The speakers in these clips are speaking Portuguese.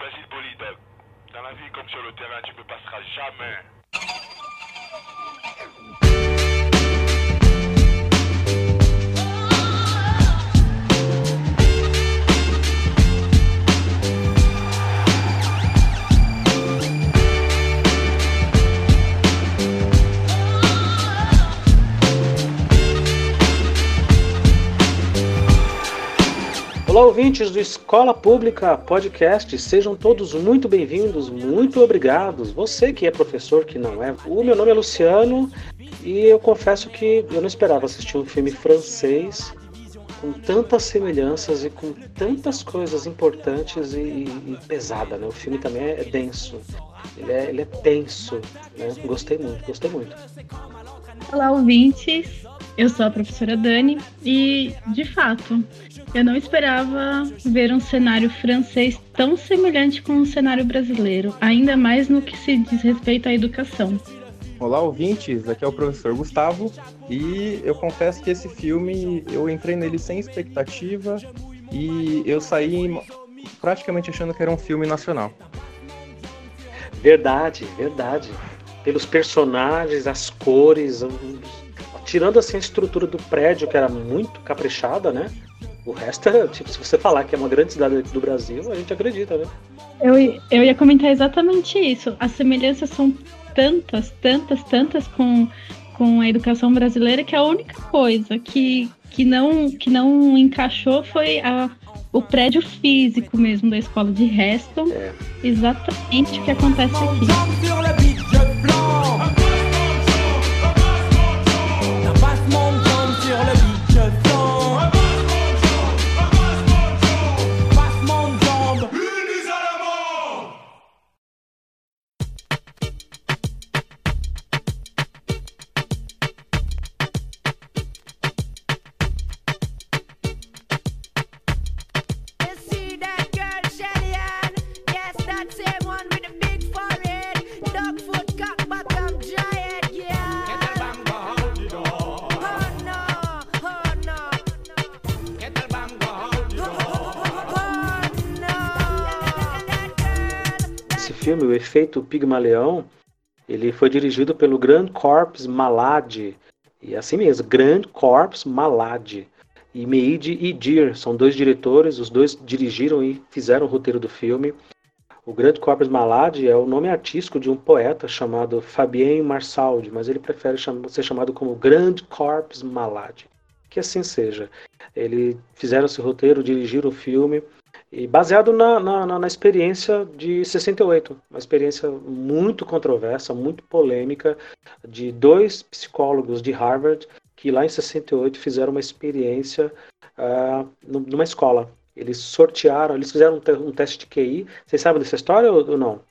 Basile Polydog. Dans la vie comme sur le terrain, tu ne me passeras jamais. Olá, ouvintes do Escola Pública Podcast, sejam todos muito bem-vindos, muito obrigados. Você que é professor, que não é. O meu nome é Luciano e eu confesso que eu não esperava assistir um filme francês com tantas semelhanças e com tantas coisas importantes e, e pesada, né? O filme também é denso, ele é, ele é tenso, né? Gostei muito, gostei muito. Olá, ouvintes. Eu sou a professora Dani e, de fato, eu não esperava ver um cenário francês tão semelhante com o um cenário brasileiro, ainda mais no que se diz respeito à educação. Olá, ouvintes, aqui é o professor Gustavo e eu confesso que esse filme eu entrei nele sem expectativa e eu saí praticamente achando que era um filme nacional. Verdade, verdade. Pelos personagens, as cores, tirando assim a estrutura do prédio que era muito caprichada, né? O resto é, tipo, se você falar que é uma grande cidade do Brasil, a gente acredita, né? Eu, eu ia comentar exatamente isso. As semelhanças são tantas, tantas, tantas com, com a educação brasileira que a única coisa que, que, não, que não encaixou foi a, o prédio físico mesmo da escola. De resto, é. exatamente o que acontece aqui. Efeito Pigmaleão, ele foi dirigido pelo Grand Corps Malad. E assim mesmo, Grand Corps Malad. E Meide e Dir são dois diretores, os dois dirigiram e fizeram o roteiro do filme. O Grand Corps Malad é o nome artístico de um poeta chamado Fabien Marsaldi, mas ele prefere ser chamado como Grand Corps Malad. Que assim seja. Eles fizeram esse roteiro, dirigiram o filme. E baseado na, na, na, experiência de 68, uma experiência muito controversa, muito polêmica, de dois psicólogos de Harvard que lá em 68 fizeram uma experiência uh, numa escola. Eles sortearam, eles fizeram um, te um, teste de QI. Vocês sabem dessa história ou, ou não?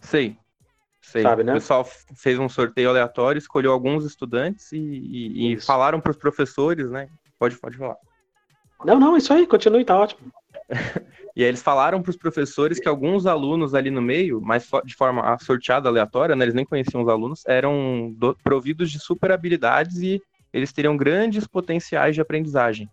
Sei. Sei. Sabe, né? O pessoal fez um sorteio aleatório, escolheu alguns estudantes e, e, e falaram para os professores, né? Pode, pode falar. Não, não, isso aí, continue, tá ótimo. e aí eles falaram para os professores que alguns alunos ali no meio, mas de forma sorteada, aleatória, né, eles nem conheciam os alunos, eram do, providos de super habilidades e eles teriam grandes potenciais de aprendizagem.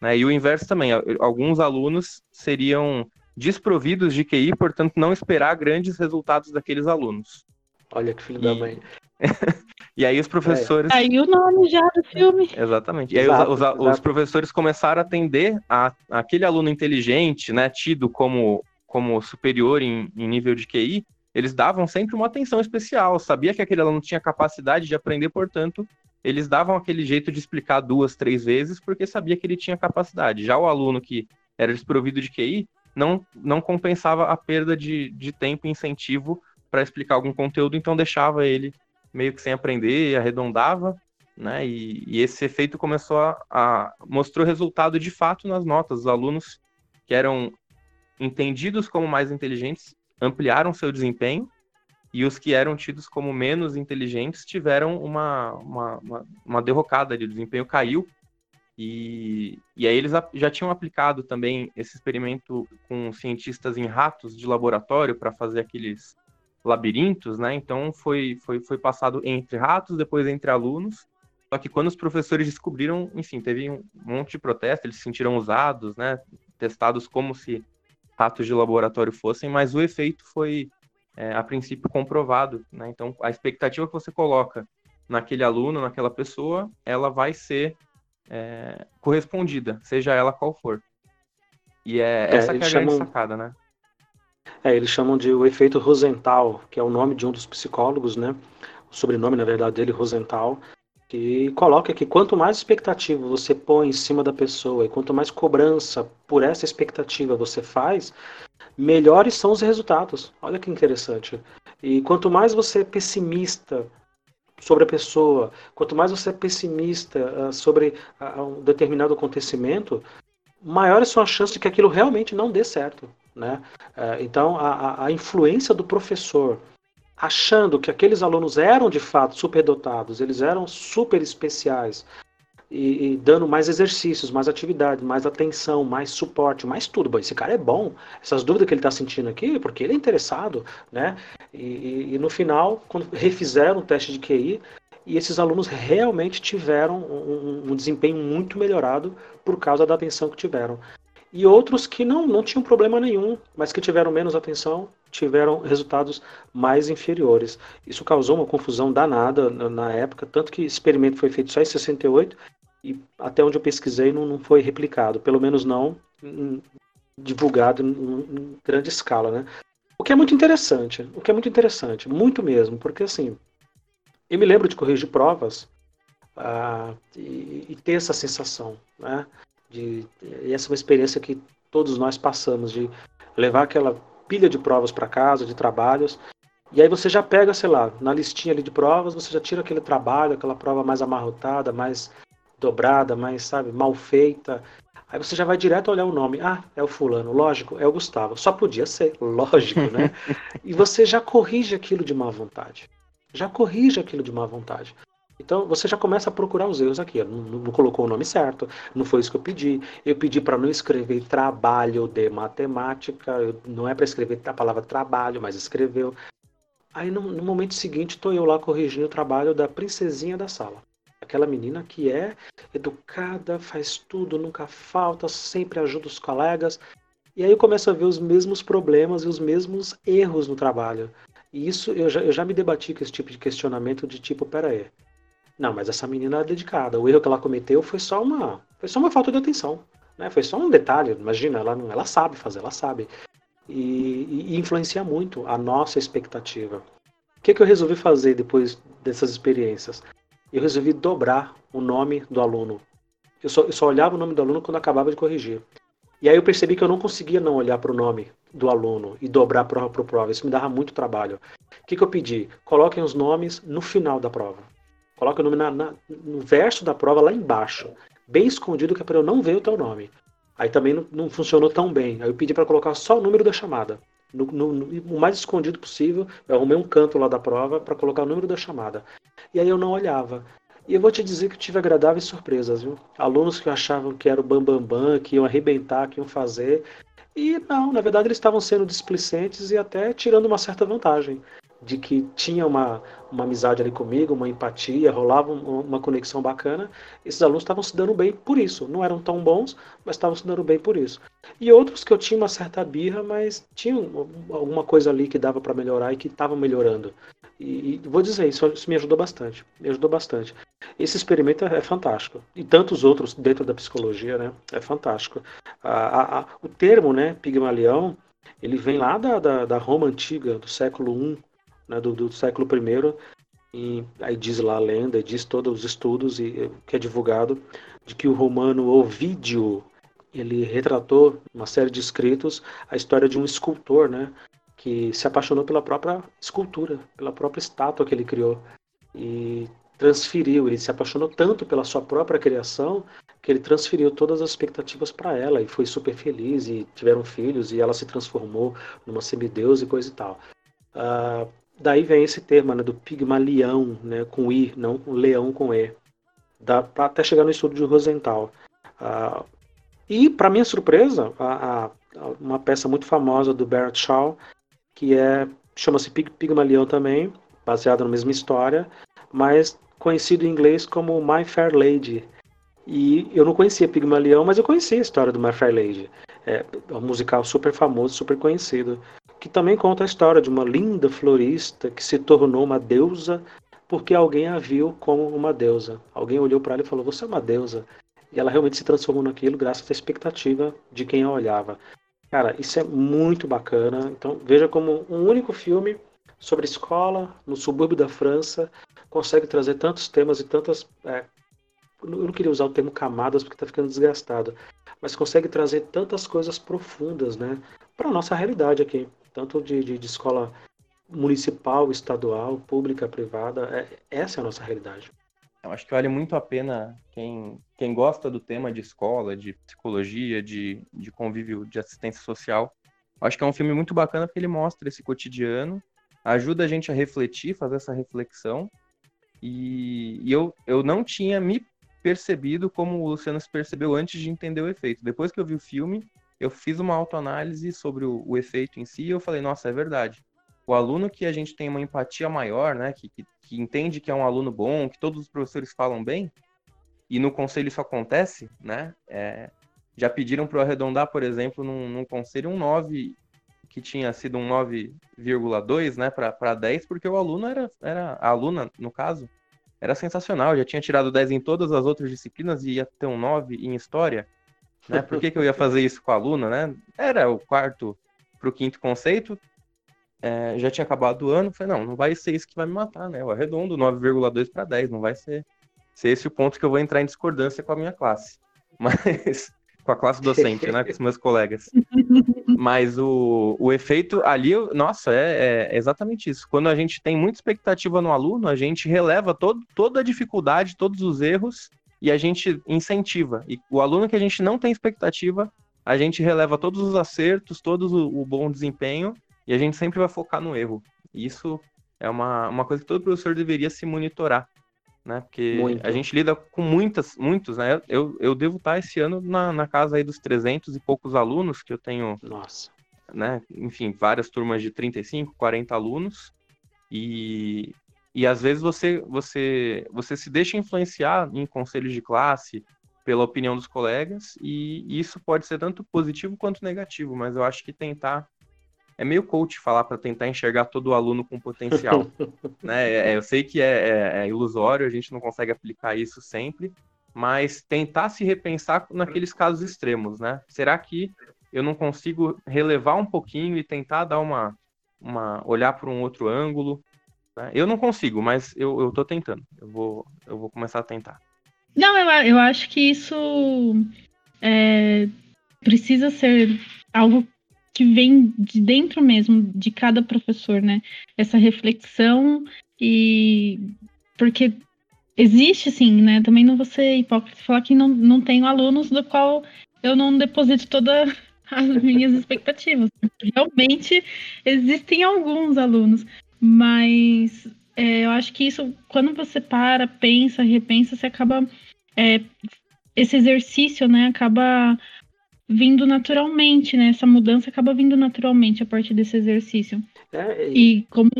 Né? E o inverso também, alguns alunos seriam desprovidos de QI, portanto não esperar grandes resultados daqueles alunos. Olha que filho e... da mãe. e aí os professores. É. Aí o nome já do filme. Exatamente. E aí exato, os, os, os, professores começaram a atender a, aquele aluno inteligente, né, tido como, como superior em, em nível de QI, eles davam sempre uma atenção especial. Sabia que aquele aluno tinha capacidade de aprender, portanto, eles davam aquele jeito de explicar duas, três vezes, porque sabia que ele tinha capacidade. Já o aluno que era desprovido de QI não, não compensava a perda de, de tempo e incentivo para explicar algum conteúdo, então deixava ele meio que sem aprender, arredondava, né? E, e esse efeito começou a, a mostrou resultado de fato nas notas. Os alunos que eram entendidos como mais inteligentes ampliaram seu desempenho e os que eram tidos como menos inteligentes tiveram uma, uma, uma, uma derrocada de desempenho caiu e, e aí eles já tinham aplicado também esse experimento com cientistas em ratos de laboratório para fazer aqueles labirintos, né? Então foi, foi, foi passado entre ratos, depois entre alunos. Só que quando os professores descobriram, enfim, teve um monte de protesto, eles se sentiram usados, né? Testados como se ratos de laboratório fossem, mas o efeito foi, é, a princípio, comprovado. Né? Então, a expectativa que você coloca naquele aluno, naquela pessoa, ela vai ser é, correspondida, seja ela qual for. E é, é essa que é a chamam... grande sacada, né? É, eles chamam de o efeito Rosenthal, que é o nome de um dos psicólogos, né? O sobrenome, na verdade, dele, Rosenthal, que coloca que quanto mais expectativa você põe em cima da pessoa e quanto mais cobrança por essa expectativa você faz, melhores são os resultados. Olha que interessante. E quanto mais você é pessimista sobre a pessoa, quanto mais você é pessimista uh, sobre uh, um determinado acontecimento, maiores são as chances de que aquilo realmente não dê certo. Né? Uh, então, a, a influência do professor achando que aqueles alunos eram de fato superdotados, eles eram super especiais, e, e, dando mais exercícios, mais atividade, mais atenção, mais suporte, mais tudo. Bom, esse cara é bom. Essas dúvidas que ele está sentindo aqui, porque ele é interessado, né? E, e, e, no final, quando refizeram o teste de QI, e esses alunos realmente tiveram um, um, desempenho muito melhorado por causa da atenção que tiveram. E outros que não, não tinham problema nenhum, mas que tiveram menos atenção, tiveram resultados mais inferiores. Isso causou uma confusão danada na época, tanto que esse experimento foi feito só em 68 e até onde eu pesquisei não, não foi replicado, pelo menos não divulgado em, em, grande escala, né? O que é muito interessante, o que é muito interessante, muito mesmo, porque assim, eu me lembro de corrigir provas ah, e, e, ter essa sensação, né? De, e essa é uma experiência que todos nós passamos, de levar aquela pilha de provas para casa, de trabalhos, e aí você já pega, sei lá, na listinha ali de provas, você já tira aquele trabalho, aquela prova mais amarrotada, mais dobrada, mais, sabe, mal feita. Aí você já vai direto olhar o nome. Ah, é o fulano, lógico, é o Gustavo. Só podia ser, lógico, né? e você já corrige aquilo de má vontade. Já corrige aquilo de má vontade. Então você já começa a procurar os erros aqui. Não, não, colocou o nome certo, não foi isso que eu pedi. Eu pedi para não escrever trabalho de matemática, não é para escrever a palavra trabalho, mas escreveu. Aí no, no momento seguinte estou eu lá corrigindo o trabalho da princesinha da sala. Aquela menina que é educada, faz tudo, nunca falta, sempre ajuda os colegas. E aí eu começo a ver os mesmos problemas e os mesmos erros no trabalho. E isso eu já, eu já me debati com esse tipo de questionamento de tipo, pera aí. Não, mas essa menina é dedicada. O erro que ela cometeu foi só uma, foi só uma falta de atenção. Né? Foi só um detalhe. Imagina, ela, ela sabe fazer, ela sabe. E, e influencia muito a nossa expectativa. O que, que eu resolvi fazer depois dessas experiências? eu resolvi dobrar o nome do aluno. Eu só, eu só olhava o nome do aluno quando acabava de corrigir. E aí eu percebi que eu não conseguia não olhar para o nome do aluno e dobrar prova por prova. Isso me dava muito trabalho. O que, que eu pedi? Coloquem os nomes no final da prova. Coloquem o nome na, na, no verso da prova lá embaixo, bem escondido, que é para eu não ver o teu nome. Aí também não, não funcionou tão bem. Aí eu pedi para colocar só o número da chamada. No, no, no, o mais escondido possível, eu arrumei um canto lá da prova para colocar o número da chamada. E aí eu não olhava. E eu vou te dizer que tive agradáveis surpresas, viu? Alunos que achavam que era o bambambam, bam, bam, que iam arrebentar, que iam fazer. E não, na verdade eles estavam sendo displicentes e até tirando uma certa vantagem de que tinha uma, uma amizade ali comigo, uma empatia, rolava uma conexão bacana. Esses alunos estavam se dando bem por isso. Não eram tão bons, mas estavam se dando bem por isso. E outros que eu tinha uma certa birra, mas tinham alguma coisa ali que dava para melhorar e que estavam melhorando. E, e, vou dizer, isso, isso me ajudou bastante. Me ajudou bastante. Esse experimento é, é fantástico. E tantos outros dentro da psicologia, né? É fantástico. A, a, a, o termo, né, Pigmalião, ele vem lá da, da, da Roma antiga, do século I, né, do, do, século I, e aí diz lá a lenda, diz todos os estudos e que é divulgado de que o romano Ovídio ele retratou uma série de escritos a história de um escultor, né, que se apaixonou pela própria escultura, pela própria estátua que ele criou e transferiu, ele se apaixonou tanto pela sua própria criação que ele transferiu todas as expectativas para ela e foi super feliz e tiveram filhos e ela se transformou numa semideus e coisa e tal. Uh, Daí vem esse termo né, do pigmalião, né, com I, não leão com E. Dá pra até chegar no estudo de Rosenthal. Uh, e, para minha surpresa, a, a, uma peça muito famosa do Barrett Shaw, que é chama-se Pig, Pigmalião também, baseada na mesma história, mas conhecido em inglês como My Fair Lady. E eu não conhecia Pigmalião, mas eu conhecia a história do My Fair Lady. é, um musical super famoso, super conhecido, que também conta a história de uma linda florista que se tornou uma deusa porque alguém a viu como uma deusa. Alguém olhou para ela e falou: Você é uma deusa. E ela realmente se transformou naquilo graças à expectativa de quem a olhava. Cara, isso é muito bacana. Então veja como um único filme sobre escola no subúrbio da França consegue trazer tantos temas e tantas. É, eu não queria usar o termo camadas porque está ficando desgastado, mas consegue trazer tantas coisas profundas, né, para a nossa realidade aqui, tanto de, de, de, escola municipal, estadual, pública, privada. É, essa é a nossa realidade. Eu acho que vale muito a pena quem, quem gosta do tema de escola, de psicologia, de, de convívio, de assistência social. Eu acho que é um filme muito bacana porque ele mostra esse cotidiano, ajuda a gente a refletir, fazer essa reflexão. E, e eu, eu não tinha me percebido como o Luciano se percebeu antes de entender o efeito. Depois que eu vi o filme, eu fiz uma autoanálise sobre o, o efeito em si e eu falei, nossa, é verdade o aluno que a gente tem uma empatia maior, né, que, que, que, entende que é um aluno bom, que todos os professores falam bem, e no conselho isso acontece, né, é, já pediram para eu arredondar, por exemplo, num, num, conselho um 9, que tinha sido um 9,2, né, para 10, porque o aluno era, era, a aluna, no caso, era sensacional, já tinha tirado 10 em todas as outras disciplinas e ia ter um 9 em história, né, por que, que eu ia fazer isso com a aluna, né, era o quarto para o quinto conceito, é, já tinha acabado o ano, falei, não, não vai ser isso que vai me matar, né? Eu arredondo 9,2 para 10, não vai ser, ser esse o ponto que eu vou entrar em discordância com a minha classe. Mas com a classe docente, né? Com os meus colegas. Mas o, o efeito ali, nossa, é, é, exatamente isso. Quando a gente tem muita expectativa no aluno, a gente releva todo, toda a dificuldade, todos os erros e a gente incentiva. E o aluno que a gente não tem expectativa, a gente releva todos os acertos, todo o, o bom desempenho e a gente sempre vai focar no erro. Isso é uma, uma coisa que todo professor deveria se monitorar, né? Porque Muito. a gente lida com muitas, muitos, né? Eu, eu devo estar esse ano na, na casa aí dos 300 e poucos alunos que eu tenho. Nossa. Né? Enfim, várias turmas de 35, 40 alunos. E, e às vezes você, você, você se deixa influenciar em conselhos de classe pela opinião dos colegas, e isso pode ser tanto positivo quanto negativo, mas eu acho que tentar é meio coach falar para tentar enxergar todo o aluno com potencial. né? É, é, eu sei que é, é, é, ilusório, a gente não consegue aplicar isso sempre, mas tentar se repensar naqueles casos extremos, né? Será que eu não consigo relevar um pouquinho e tentar dar uma, uma olhar para um outro ângulo? Né? Eu não consigo, mas eu, eu tô tentando. Eu vou, eu vou começar a tentar. Não, eu, eu acho que isso é, precisa ser algo que vem de dentro mesmo de cada professor, né? Essa reflexão e porque existe sim, né? Também não vou ser hipócrita falar que não, não tenho alunos do qual eu não deposito todas as minhas expectativas. Realmente existem alguns alunos, mas é, eu acho que isso, quando você para, pensa, repensa, você acaba. É, esse exercício, né, acaba vindo naturalmente, né? Essa mudança acaba vindo naturalmente a partir desse exercício. É, e... e como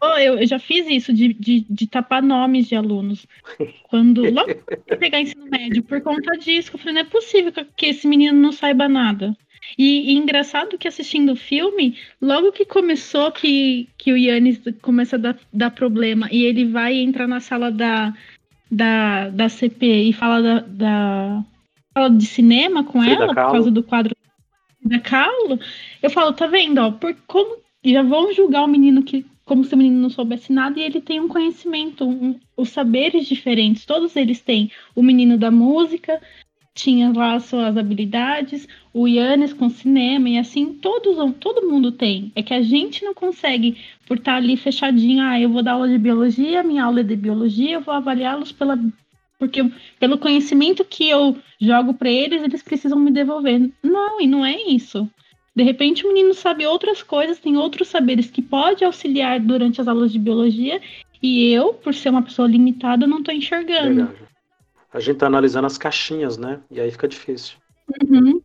oh, eu, eu, já fiz isso de, de, de, tapar nomes de alunos. Quando logo que pegar ensino médio, por conta disso, eu falei, não é possível que esse menino não saiba nada. E, e, engraçado que assistindo o filme, logo que começou que, que o Yannis começa a dar, dar problema e ele vai entrar na sala da, da, da CP e fala da, da fala de cinema com Frida ela, Kahlo. por causa do quadro da Kahlo, eu falo, tá vendo, ó, por como já vão julgar o menino que como se o menino não soubesse nada e ele tem um conhecimento, um, os saberes diferentes, todos eles têm. O menino da música tinha lá suas habilidades, o Yannis com cinema e assim, todos, todo mundo tem. É que a gente não consegue, por estar ali fechadinho, ah, eu vou dar aula de biologia, minha aula é de biologia, eu vou avaliá-los pela porque pelo conhecimento que eu jogo para eles, eles precisam me devolver. Não, e não é isso. De repente o menino sabe outras coisas, tem outros saberes que pode auxiliar durante as aulas de biologia, e eu, por ser uma pessoa limitada, não estou enxergando. Verdade. A gente está analisando as caixinhas, né? E aí fica difícil. Uhum.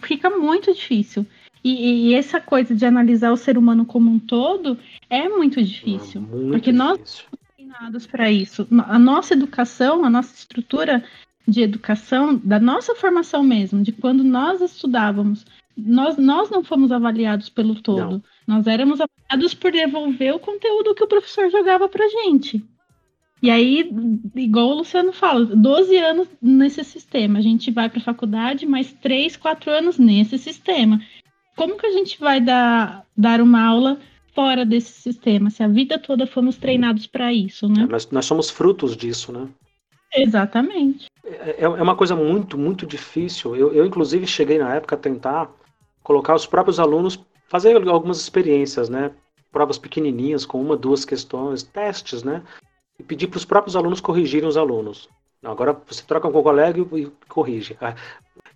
Fica muito difícil. E, e, essa coisa de analisar o ser humano como um todo é muito difícil. É muito porque difícil. nós treinados para isso. A nossa educação, a nossa estrutura de educação, da nossa formação mesmo, de quando nós estudávamos, nós, nós não fomos avaliados pelo todo. Não. Nós éramos avaliados por devolver o conteúdo que o professor jogava pra gente. E aí, igual o Luciano fala, 12 anos nesse sistema. A gente vai para a faculdade, mais 3, 4 anos nesse sistema. Como que a gente vai dar, dar uma aula fora desse sistema, se a vida toda fomos treinados para isso, né? É, nós, nós somos frutos disso, né? Exatamente. É, é, é uma coisa muito, muito difícil. Eu, eu, inclusive, cheguei na época a tentar colocar os próprios alunos, fazer algumas experiências, né? Provas pequenininhas, com uma, duas questões, testes, né? E pedir para os próprios alunos corrigirem os alunos. Agora você troca com o colega e corrige.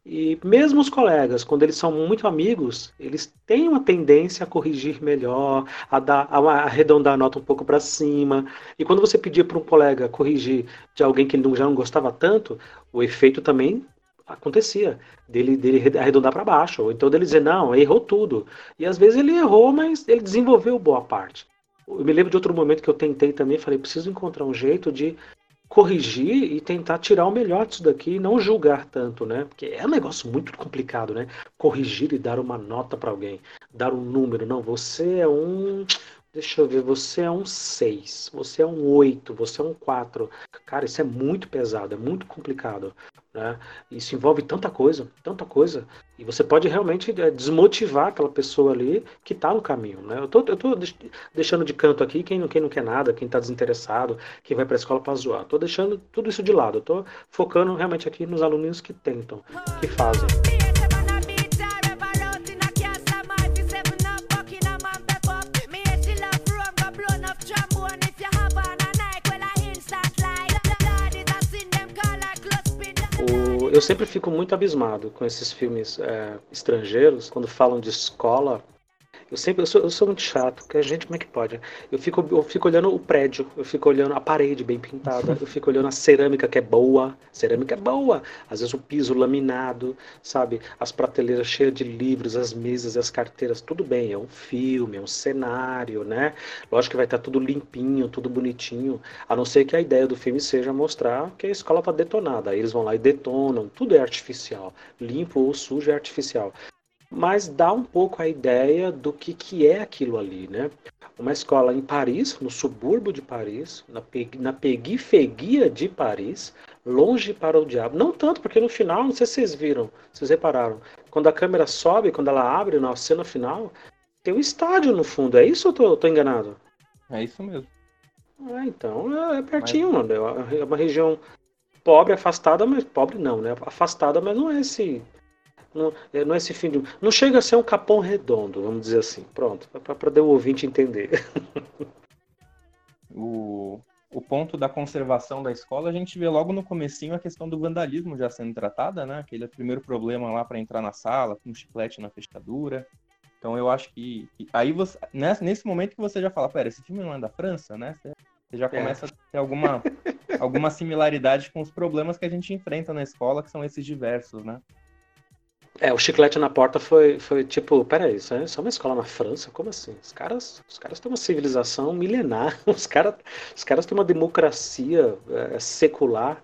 E mesmo os colegas, quando eles são muito amigos, eles têm uma tendência a corrigir melhor, a, dar, a arredondar a nota um pouco para cima. E quando você pedia para um colega corrigir de alguém que ele já não gostava tanto, o efeito também acontecia dele, dele arredondar para baixo, ou então dele dizer não, errou tudo. E às vezes ele errou, mas ele desenvolveu boa parte. Eu me lembro de outro momento que eu tentei também, falei, preciso encontrar um jeito de corrigir e tentar tirar o melhor disso daqui e não julgar tanto, né? Porque é um negócio muito complicado, né? Corrigir e dar uma nota para alguém, dar um número. Não, você é um. Deixa eu ver, você é um 6, você é um 8, você é um 4. Cara, isso é muito pesado, é muito complicado. Né? Isso envolve tanta coisa, tanta coisa. E você pode realmente é, desmotivar aquela pessoa ali que está no caminho. Né? Eu tô deixando de canto aqui quem não, quem não quer nada, quem está desinteressado, quem vai para a escola para zoar. Estou deixando tudo isso de lado. Estou focando realmente aqui nos alunos que tentam, que fazem. Eu sempre fico muito abismado com esses filmes é, estrangeiros, quando falam de escola. Eu sempre eu sou, eu sou muito chato, porque a gente, como é que pode? Eu fico, eu fico olhando o prédio, eu fico olhando a parede bem pintada, eu fico olhando a cerâmica que é boa, cerâmica é boa, às vezes o piso laminado, sabe? As prateleiras cheias de livros, as mesas as carteiras, tudo bem, é um filme, é um cenário, né? Lógico que vai estar tudo limpinho, tudo bonitinho, a não ser que a ideia do filme seja mostrar que a escola está detonada, aí eles vão lá e detonam, tudo é artificial, limpo ou sujo é artificial mas dá um pouco a ideia do que, que é aquilo ali, né? Uma escola em Paris, no subúrbio de Paris, na, na periferia de Paris, longe para o diabo. Não tanto, porque no final, não sei se vocês viram, vocês repararam, quando a câmera sobe, quando ela abre na cena final, tem um estádio no fundo. É isso ou tô, tô enganado? É isso mesmo. Ah, então é, é pertinho, mas... mano. É uma região pobre, afastada, mas pobre não, né? Afastada, mas não é esse não, é, não é esse fim de. Não chega a ser um capão redondo, vamos dizer assim. Pronto, para poder o ouvinte entender. o, o ponto da conservação da escola, a gente vê logo no comecinho a questão do vandalismo já sendo tratada, né? Aquele primeiro problema lá para entrar na sala, com um chiclete na fechadura. Então eu acho que, que aí você nesse, nesse momento que você já fala, pera, esse filme não é da França, né? Você, você já é. começa é. a ter alguma alguma similaridade com os problemas que a gente enfrenta na escola, que são esses diversos, né? É, o chiclete na porta foi, foi tipo, peraí, isso é, isso é uma escola na França? Como assim? Os caras, os caras têm uma civilização milenar, os, cara, os caras têm uma democracia é, secular.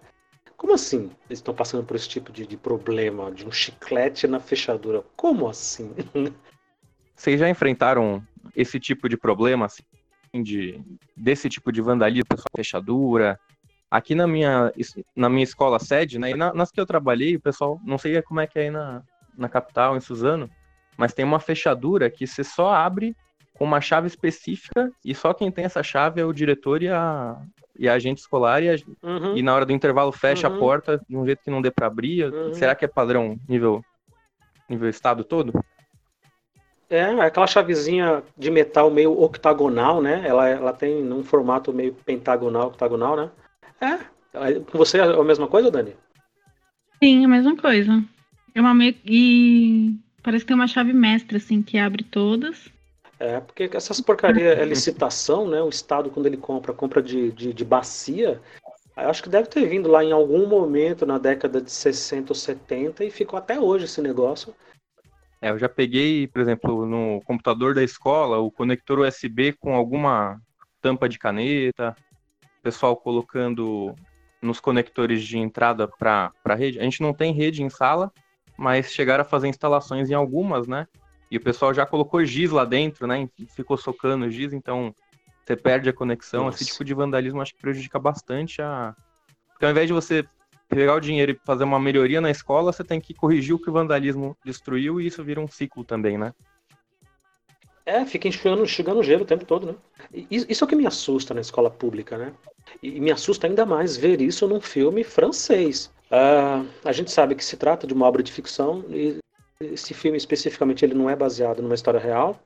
Como assim eles estão passando por esse tipo de, de problema, de um chiclete na fechadura? Como assim? Vocês já enfrentaram esse tipo de problema, assim, de, desse tipo de vandalismo, fechadura? Aqui na minha, na minha escola sede, né, e na, nas que eu trabalhei, o pessoal, não sei como é que é aí na, na capital, em Suzano, mas tem uma fechadura que você só abre com uma chave específica e só quem tem essa chave é o diretor e a, e a agente escolar e, a, uhum. e na hora do intervalo fecha uhum. a porta de um jeito que não dê para abrir. Uhum. Será que é padrão nível, nível estado todo? É, é, aquela chavezinha de metal meio octagonal, né? Ela, ela tem um formato meio pentagonal, octagonal, né? É. Com você é a mesma coisa, Dani? Sim, a mesma coisa. É uma meio. E parece que tem uma chave mestra, assim, que abre todas. É, porque essas porcarias é licitação, né? O Estado, quando ele compra, compra de, de, de bacia. Eu acho que deve ter vindo lá em algum momento na década de 60 ou 70 e ficou até hoje esse negócio. É, eu já peguei, por exemplo, no computador da escola, o conector USB com alguma tampa de caneta, pessoal colocando nos conectores de entrada para a rede. A gente não tem rede em sala, mas chegaram a fazer instalações em algumas, né? E o pessoal já colocou giz lá dentro, né? E ficou socando giz, então você perde a conexão. Nossa. Esse tipo de vandalismo acho que prejudica bastante a. Porque ao invés de você pegar o dinheiro e fazer uma melhoria na escola, você tem que corrigir o que o vandalismo destruiu e isso vira um ciclo também, né? É, fica enxugando, enxugando gelo o tempo todo, né? Isso é o que me assusta na escola pública, né? E me assusta ainda mais ver isso num filme francês. Uh, a gente sabe que se trata de uma obra de ficção e esse filme especificamente ele não é baseado numa história real,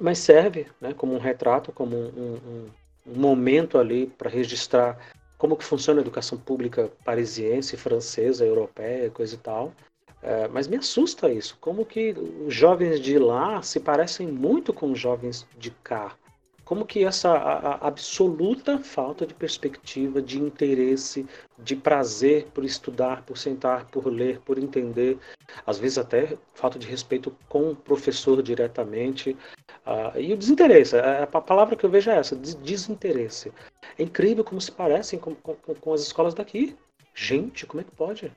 mas serve né, como um retrato, como um, um, um momento ali para registrar como que funciona a educação pública parisiense, francesa, europeia, coisa e tal. É, mas me assusta isso, como que os jovens de lá se parecem muito com os jovens de cá. Como que essa absoluta falta de perspectiva, de interesse, de prazer por estudar, por sentar, por ler, por entender, às vezes até falta de respeito com o professor diretamente, uh, e o desinteresse, a, a, palavra que eu vejo é essa, desinteresse. É incrível como se parecem com, com, com as escolas daqui. Gente, como é que pode?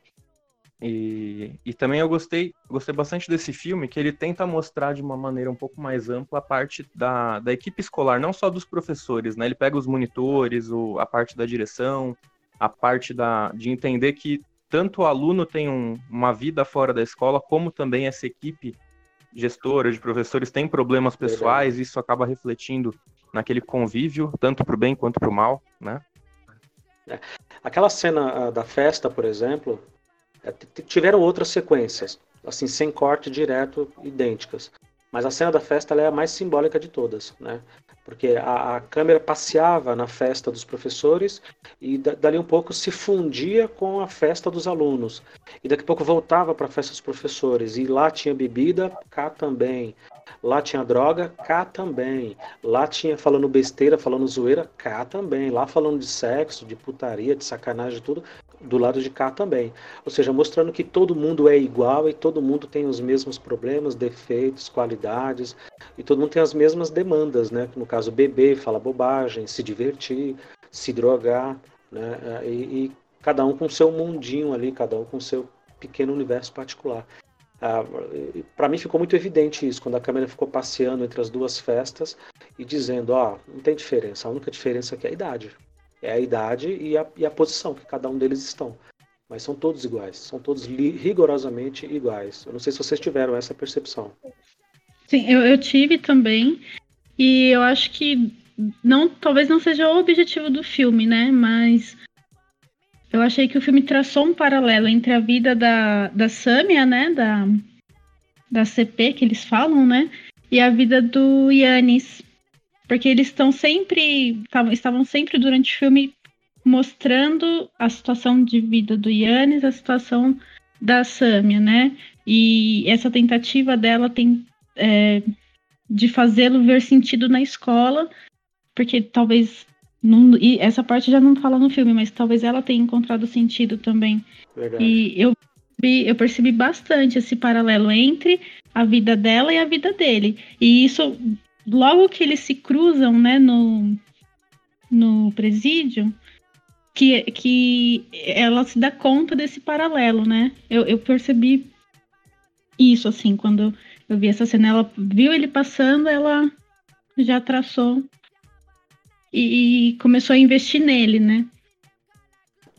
E, e também eu gostei, gostei bastante desse filme, que ele tenta mostrar de uma maneira um pouco mais ampla a parte da, da equipe escolar, não só dos professores, né? Ele pega os monitores, o, a parte da direção, a parte da, de entender que tanto o aluno tem um, uma vida fora da escola, como também essa equipe gestora de professores tem problemas pessoais, isso acaba refletindo naquele convívio, tanto para o bem quanto para o mal, né? É. Aquela cena uh, da festa, por exemplo, tiveram outras sequências, assim, sem corte direto, idênticas. Mas a cena da festa é a mais simbólica de todas, né? Porque a, a câmera passeava na festa dos professores e dali um pouco se fundia com a festa dos alunos. E daqui a pouco voltava para a festa dos professores. E lá tinha bebida, cá também. Lá tinha droga, cá também. Lá tinha falando besteira, falando zoeira, cá também. Lá falando de sexo, de putaria, de sacanagem, tudo, do lado de cá também. Ou seja, mostrando que todo mundo é igual e todo mundo tem os mesmos problemas, defeitos, qualidades, e todo mundo tem as mesmas demandas, né? No caso, beber, falar bobagem, se divertir, se drogar, né? E, e cada um com seu mundinho ali, cada um com seu pequeno universo particular. Ah, para mim ficou muito evidente isso quando a câmera ficou passeando entre as duas festas e dizendo, ó, oh, não tem diferença, a única diferença aqui é a idade. É a idade e a, e a posição que cada um deles estão. Mas são todos iguais, são todos rigorosamente iguais. Eu não sei se vocês tiveram essa percepção. Sim, eu, eu tive também. E eu acho que não, talvez não seja o objetivo do filme, né? Mas eu achei que o filme traçou um paralelo entre a vida da, da Samia, né? Da, da CP que eles falam, né? E a vida do Yannis. Porque eles estão sempre. estavam sempre durante o filme mostrando a situação de vida do Yannis, a situação da Samia, né? E essa tentativa dela tem é, de fazê-lo ver sentido na escola, porque talvez não, e essa parte já não fala no filme, mas talvez ela tenha encontrado sentido também. Verdade. E eu eu percebi bastante esse paralelo entre a vida dela e a vida dele. E isso logo que eles se cruzam, né, no, no presídio, que, que ela se dá conta desse paralelo, né? Eu, eu percebi isso, assim, quando eu vi essa cena. Ela viu ele passando, ela já traçou e, e começou a investir nele, né?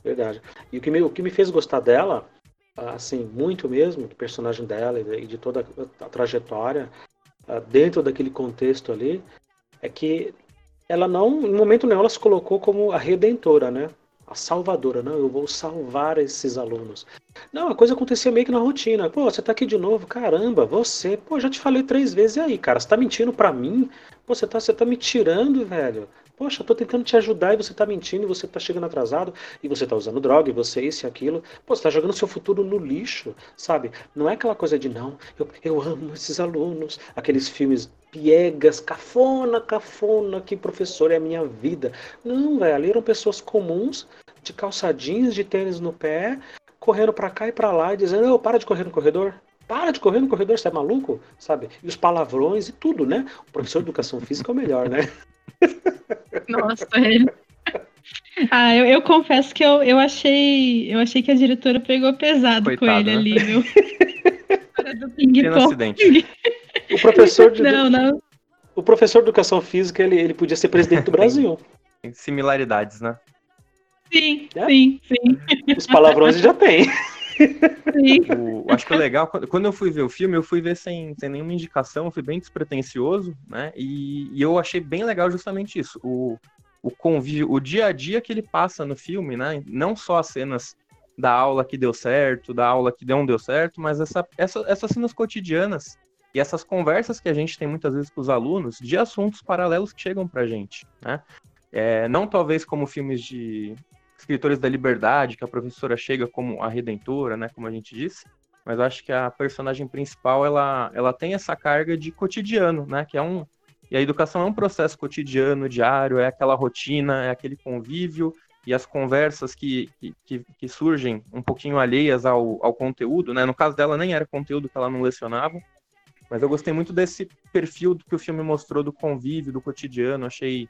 Verdade. E o que me, o que me fez gostar dela, assim, muito mesmo, do personagem dela e de toda a trajetória, dentro daquele contexto ali, é que ela não, em momento nenhum, ela se colocou como a redentora, né? A salvadora, não, eu vou salvar esses alunos. Não, a coisa acontecia meio que na rotina. Pô, você tá aqui de novo, caramba, você, pô, já te falei três vezes aí, cara, você tá mentindo pra mim? Pô, você tá, você tá me tirando, velho. Poxa, eu tô tentando te ajudar e você tá mentindo, e você tá chegando atrasado, e você tá usando droga, e você isso e aquilo. Pô, você tá jogando seu futuro no lixo, sabe? Não é aquela coisa de, não, eu, eu amo esses alunos. Aqueles filmes piegas, cafona, cafona, que professor é a minha vida. Não, velho, ali eram pessoas comuns, de calçadinhos, de tênis no pé, correndo para cá e para lá, e dizendo, oh, para de correr no corredor. Para de correr no corredor, você é maluco? Sabe? E os palavrões e tudo, né? O professor de educação física é o melhor, né? Nossa, ele. Ah, eu, eu, confesso que eu, eu achei eu achei que a diretora pegou pesado Coitado, com ele né? ali, meu. do ping-pong. O professor de não, não. O professor de educação física, ele, ele podia ser presidente do Brasil. Tem similaridades, né? Sim, é? sim, sim. Os palavrões já tem. O, acho que o legal, quando eu fui ver o filme, eu fui ver sem, sem nenhuma indicação, fui bem despretensioso, né? E, e eu achei bem legal justamente isso. O, o convívio, o dia a dia que ele passa no filme, né? Não só as cenas da aula que deu certo, da aula que não deu certo, mas essa, essa, essas cenas cotidianas e essas conversas que a gente tem muitas vezes com os alunos de assuntos paralelos que chegam pra gente, né? É, não talvez como filmes de escritores da liberdade, que a professora chega como a redentora, né, como a gente disse, mas acho que a personagem principal, ela, ela tem essa carga de cotidiano, né, que é um, e a educação é um processo cotidiano, diário, é aquela rotina, é aquele convívio e as conversas que, que, que surgem um pouquinho alheias ao, ao conteúdo, né? No caso dela nem era conteúdo que ela não lecionava, mas eu gostei muito desse perfil que o filme mostrou do convívio, do cotidiano, achei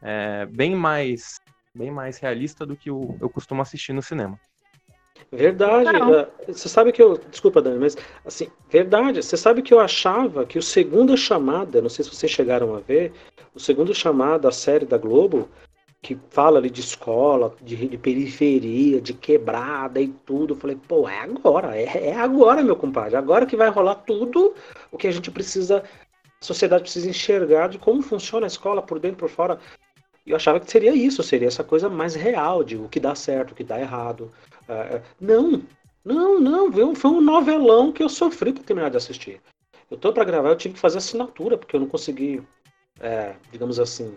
é, bem mais bem mais realista do que o, eu costumo assistir no cinema. Verdade. Uh, você sabe que eu. Desculpa, Dani, mas assim, verdade. Você sabe que eu achava que o Segunda Chamada, não sei se vocês chegaram a ver, o Segunda Chamada, a série da Globo, que fala ali de escola, de, de periferia, de quebrada e tudo. Eu falei, pô, é agora, é, é agora, meu compadre. Agora que vai rolar tudo o que a gente precisa, a sociedade precisa enxergar de como funciona a escola por dentro por fora. E eu achava que seria isso, seria essa coisa mais real de o que dá certo, o que dá errado. Uh, não, não, não, foi um novelão que eu sofri para terminar de assistir. Eu tô para gravar, eu tive que fazer assinatura, porque eu não consegui, é, digamos assim,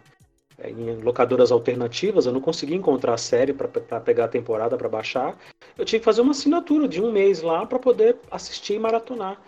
em locadoras alternativas, eu não consegui encontrar a série para pegar a temporada para baixar. Eu tive que fazer uma assinatura de um mês lá para poder assistir e maratonar.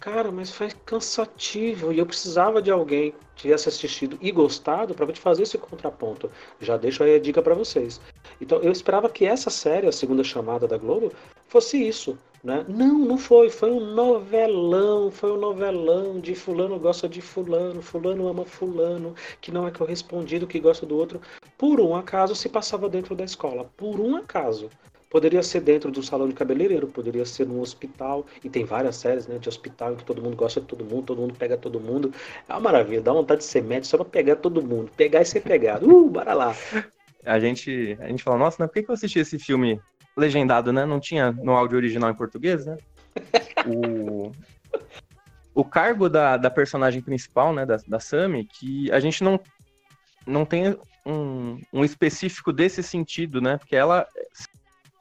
Cara, mas foi cansativo e eu precisava de alguém que tivesse assistido e gostado para te fazer esse contraponto. Já deixo aí a dica para vocês. Então eu esperava que essa série, a segunda chamada da Globo, fosse isso. Né? Não, não foi. Foi um novelão. Foi um novelão de fulano gosta de fulano, fulano ama fulano, que não é correspondido, que gosta do outro. Por um acaso se passava dentro da escola. Por um acaso. Poderia ser dentro do salão de cabeleireiro, poderia ser num hospital, e tem várias séries né, de hospital em que todo mundo gosta de todo mundo, todo mundo pega todo mundo. É uma maravilha, dá vontade de ser médico só pra pegar todo mundo, pegar e ser pegado. Uh, bora lá! A gente, a gente fala, nossa, mas por que eu assisti esse filme legendado, né? Não tinha no áudio original em português, né? O, o cargo da, da personagem principal, né, da, da Sammy, que a gente não, não tem um, um específico desse sentido, né? Porque ela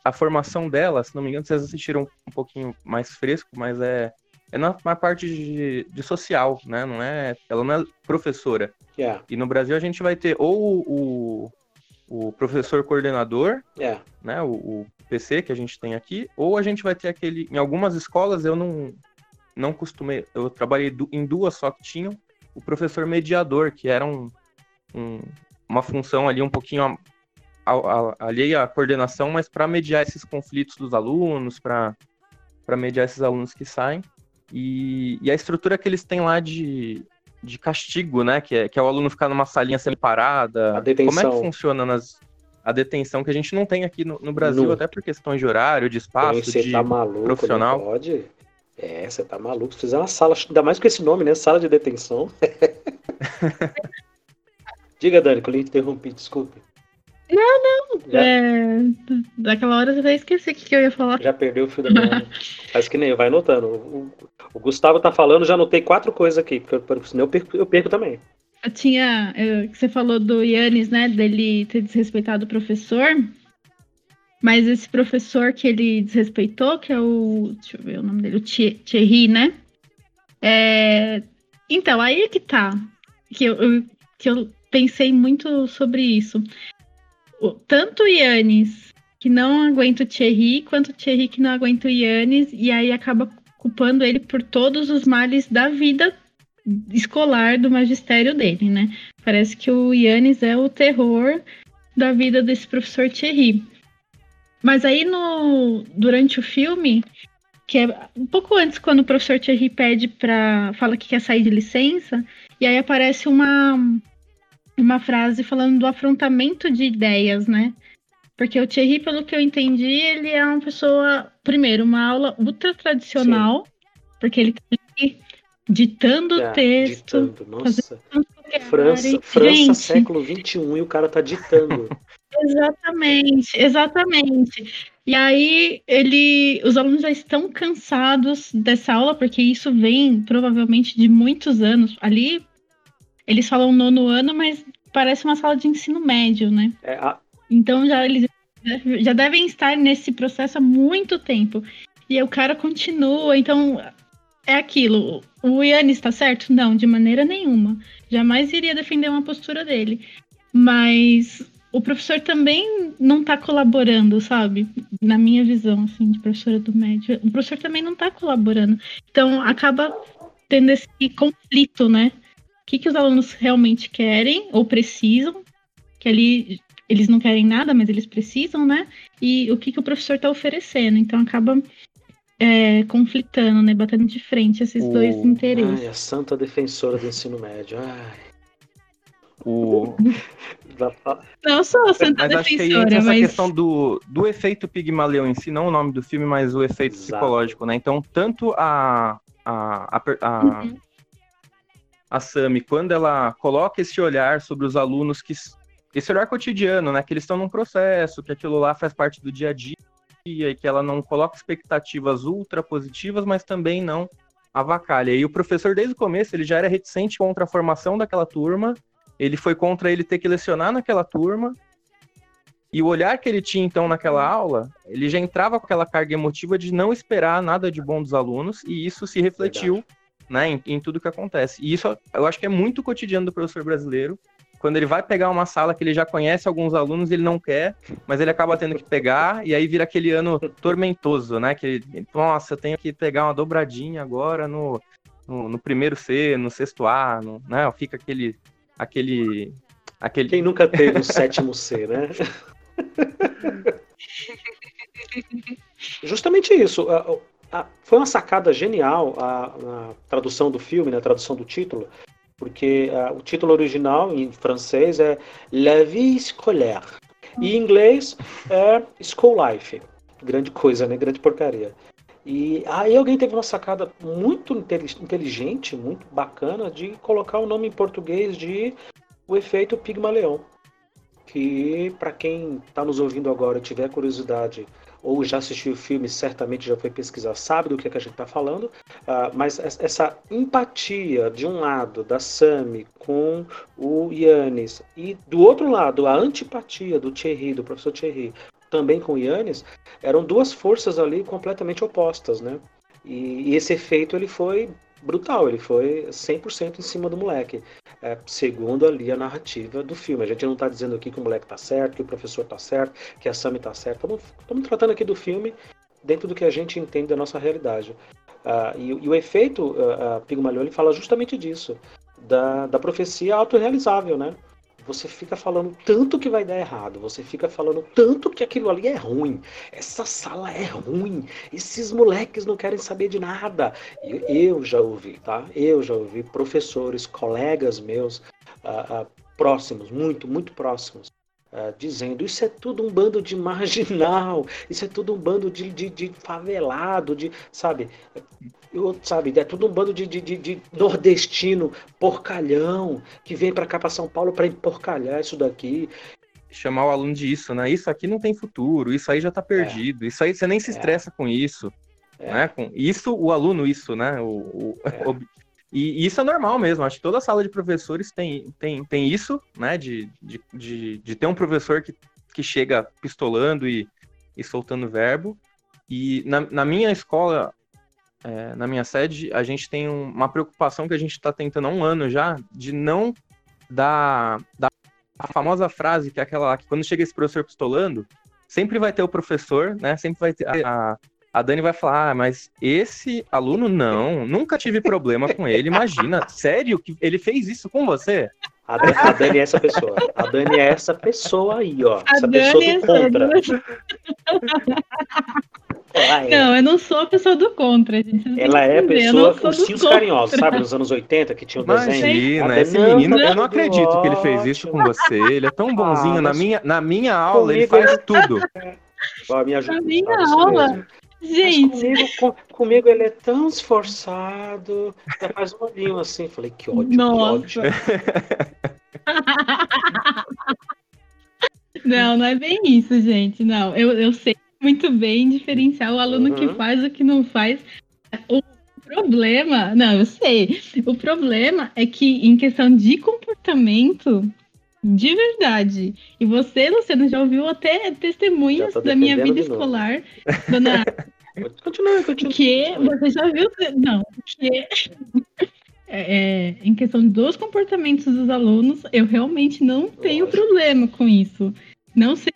a formação dela, se não me engano, vocês assistiram um pouquinho mais fresco, mas é, é na, na parte de, de, social, né? Não é, ela não é professora. Yeah. E no Brasil a gente vai ter ou o, o professor coordenador, yeah. né? O, o, PC que a gente tem aqui, ou a gente vai ter aquele. Em algumas escolas eu não, não costumei. Eu trabalhei em duas só que tinham o professor mediador, que era um, um uma função ali um pouquinho alheia à coordenação, mas para mediar esses conflitos dos alunos, para mediar esses alunos que saem. E, e, a estrutura que eles têm lá de, de castigo, né? Que é, que é o aluno ficar numa salinha separada. Como é que funciona nas, a detenção que a gente não tem aqui no, no Brasil, Nunca. até por questões de horário, de espaço, Você de tá maluco, profissional. Não pode? É, você tá maluco. Se fizer uma sala, ainda mais com esse nome, né? Sala de detenção. Diga, Dani, que eu lhe interrompi, desculpe. Não, não. É, daquela hora eu já esqueci o que, eu ia falar. Já perdeu o fio da minha. Faz que nem vai anotando. O, o, Gustavo tá falando, já anotei quatro coisas aqui, porque senão eu perco, eu perco também. Eu tinha. Eu, você falou do Yannis, né? Dele ter desrespeitado o professor. Mas esse professor que ele desrespeitou, que é o. Deixa eu ver o nome dele, o Thierry, né? É, então, aí é que tá. Que eu, eu, que eu pensei muito sobre isso tanto o Yannis, que não aguenta o Thierry, quanto o Thierry que não aguenta o Yannis, e aí acaba culpando ele por todos os males da vida escolar do magistério dele, né? Parece que o Yannis é o terror da vida desse professor Thierry. Mas aí no durante o filme, que é um pouco antes quando o professor Thierry pede para fala que quer sair de licença, e aí aparece uma uma frase falando do afrontamento de ideias, né? Porque o Thierry, pelo que eu entendi, ele é uma pessoa, primeiro, uma aula ultra tradicional, Sim. porque ele tá ali ditando é, texto. Ditando, nossa. França, França Gente, século XXI e o cara tá ditando. Exatamente, exatamente. E aí ele, os alunos já estão cansados dessa aula porque isso vem provavelmente de muitos anos. Ali eles falam nono ano, mas parece uma sala de ensino médio, né? É, a... Então já eles já devem estar nesse processo há muito tempo. E o cara continua, então é aquilo. O Yannis está certo? Não, de maneira nenhuma. Jamais iria defender uma postura dele. Mas o professor também não está colaborando, sabe? Na minha visão, assim, de professora do médio. O professor também não está colaborando. Então, acaba tendo esse conflito, né? O que, que os alunos realmente querem ou precisam, que ali eles não querem nada, mas eles precisam, né? E o que, que o professor está oferecendo. Então, acaba é, conflitando, né? Batendo de frente esses o... dois interesses. Ai, a santa defensora do ensino médio. Ai. O... Não sou a santa mas defensora, acho que aí entra essa questão do, do efeito Pigmalion em si, não o nome do filme, mas o efeito Exato. psicológico, né? Então, tanto a, a, a, a, uhum. A Sami, quando ela coloca esse olhar sobre os alunos que esse olhar cotidiano, né? Que eles estão num processo, que aquilo lá faz parte do dia a dia e que ela não coloca expectativas ultra positivas, mas também não avacalha. E o professor, desde o começo, ele já era reticente contra a formação daquela turma, ele foi contra ele ter que lecionar naquela turma, e o olhar que ele tinha, então, naquela aula, ele já entrava com aquela carga emotiva de não esperar nada de bom dos alunos, e isso se refletiu né, em, em tudo que acontece. E isso eu acho que é muito cotidiano do professor brasileiro, quando ele vai pegar uma sala que ele já conhece alguns alunos, ele não quer, mas ele acaba tendo que pegar, e aí vira aquele ano tormentoso, né? Que ele, nossa, eu tenho que pegar uma dobradinha agora no, no, no primeiro C, no sexto A, no, né? Fica aquele, aquele, aquele... Quem nunca teve o sétimo C, né? Justamente isso. Foi uma sacada genial a, a tradução do filme, né, a tradução do título, porque uh, o título original em francês é La vie scolaire e em inglês é School Life. Grande coisa, né? Grande porcaria. E aí alguém teve uma sacada muito inteligente, muito bacana de colocar o nome em português de O Efeito Pigmaleão. Que para quem está nos ouvindo agora tiver curiosidade ou já assistiu o filme, certamente já foi pesquisar, sabe do que, é que a gente está falando, uh, mas essa empatia de um lado da Sami com o Yannis e do outro lado a antipatia do Thierry, do professor Thierry, também com o Yannis, eram duas forças ali completamente opostas, né? E, e esse efeito ele foi brutal, ele foi 100% em cima do moleque é, segundo ali a narrativa do filme. A gente não está dizendo aqui que o moleque está certo, que o professor está certo, que a Sammy está certa. Estamos tratando aqui do filme dentro do que a gente entende da nossa realidade. Uh, e, e, o efeito uh, Pigmalion fala justamente disso, da, da profecia autorrealizável, né? Você fica falando tanto que vai dar errado, você fica falando tanto que aquilo ali é ruim, essa sala é ruim, esses moleques não querem saber de nada. Eu, eu já ouvi, tá? Eu já ouvi professores, colegas meus uh, uh, próximos, muito, muito próximos, Uh, dizendo isso é tudo um bando de marginal, isso é tudo um bando de, de, de favelado, de sabe, eu, sabe, é tudo um bando de, de, de nordestino porcalhão que vem para cá para São Paulo para porcalhar isso daqui. Chamar o aluno disso, né? Isso aqui não tem futuro, isso aí já tá perdido, é. isso aí você nem se é. estressa é. com isso. É. Né? Com isso, o aluno, isso, né? O, o, e, isso é normal mesmo, acho que toda sala de professores tem, tem, tem isso, né? De, de, de, de ter um professor que, que chega pistolando e, e soltando verbo. E na, na minha escola, é, na minha sede, a gente tem uma preocupação que a gente está tentando há um ano já, de não dar, dar a famosa frase, que é aquela lá, que quando chega esse professor pistolando, sempre vai ter o professor, né? Sempre vai ter a, a Dani vai falar, ah, mas esse aluno não, nunca tive problema com ele. Imagina, sério que ele fez isso com você? A Dani, a Dani, é essa pessoa. A Dani é essa pessoa aí, ó. A essa Dani pessoa do é contra. É. Não, eu não sou a pessoa do contra, gente. Vocês Ela é eu pessoa com contra. carinhosos, sabe? Nos anos 80 que tinha o desenho. Imagina, esse não, menino, eu não acredito que ele fez isso com ótimo. você. Ele é tão bonzinho. Ah, na, minha, na minha aula, ele faz tudo. Ó, me ajuda. Na minha aula, Gente, comigo, com- comigo ele é tão esforçado. Até faz um olhinho assim. Falei, que ódio, Nossa. que ódio. não, não é bem isso, gente. Não, eu, eu sei muito bem diferenciar o aluno que Uhum. faz e o que não faz. O problema, não, eu sei. O problema é que em questão de comportamento, de verdade. E você, Luciano, já ouviu até testemunhas tô da minha vida escolar, dona Continua, continua. que você já viu, não, que é, é, em questão dos comportamentos dos alunos, eu realmente não tenho Lógico. problema com isso. Não sei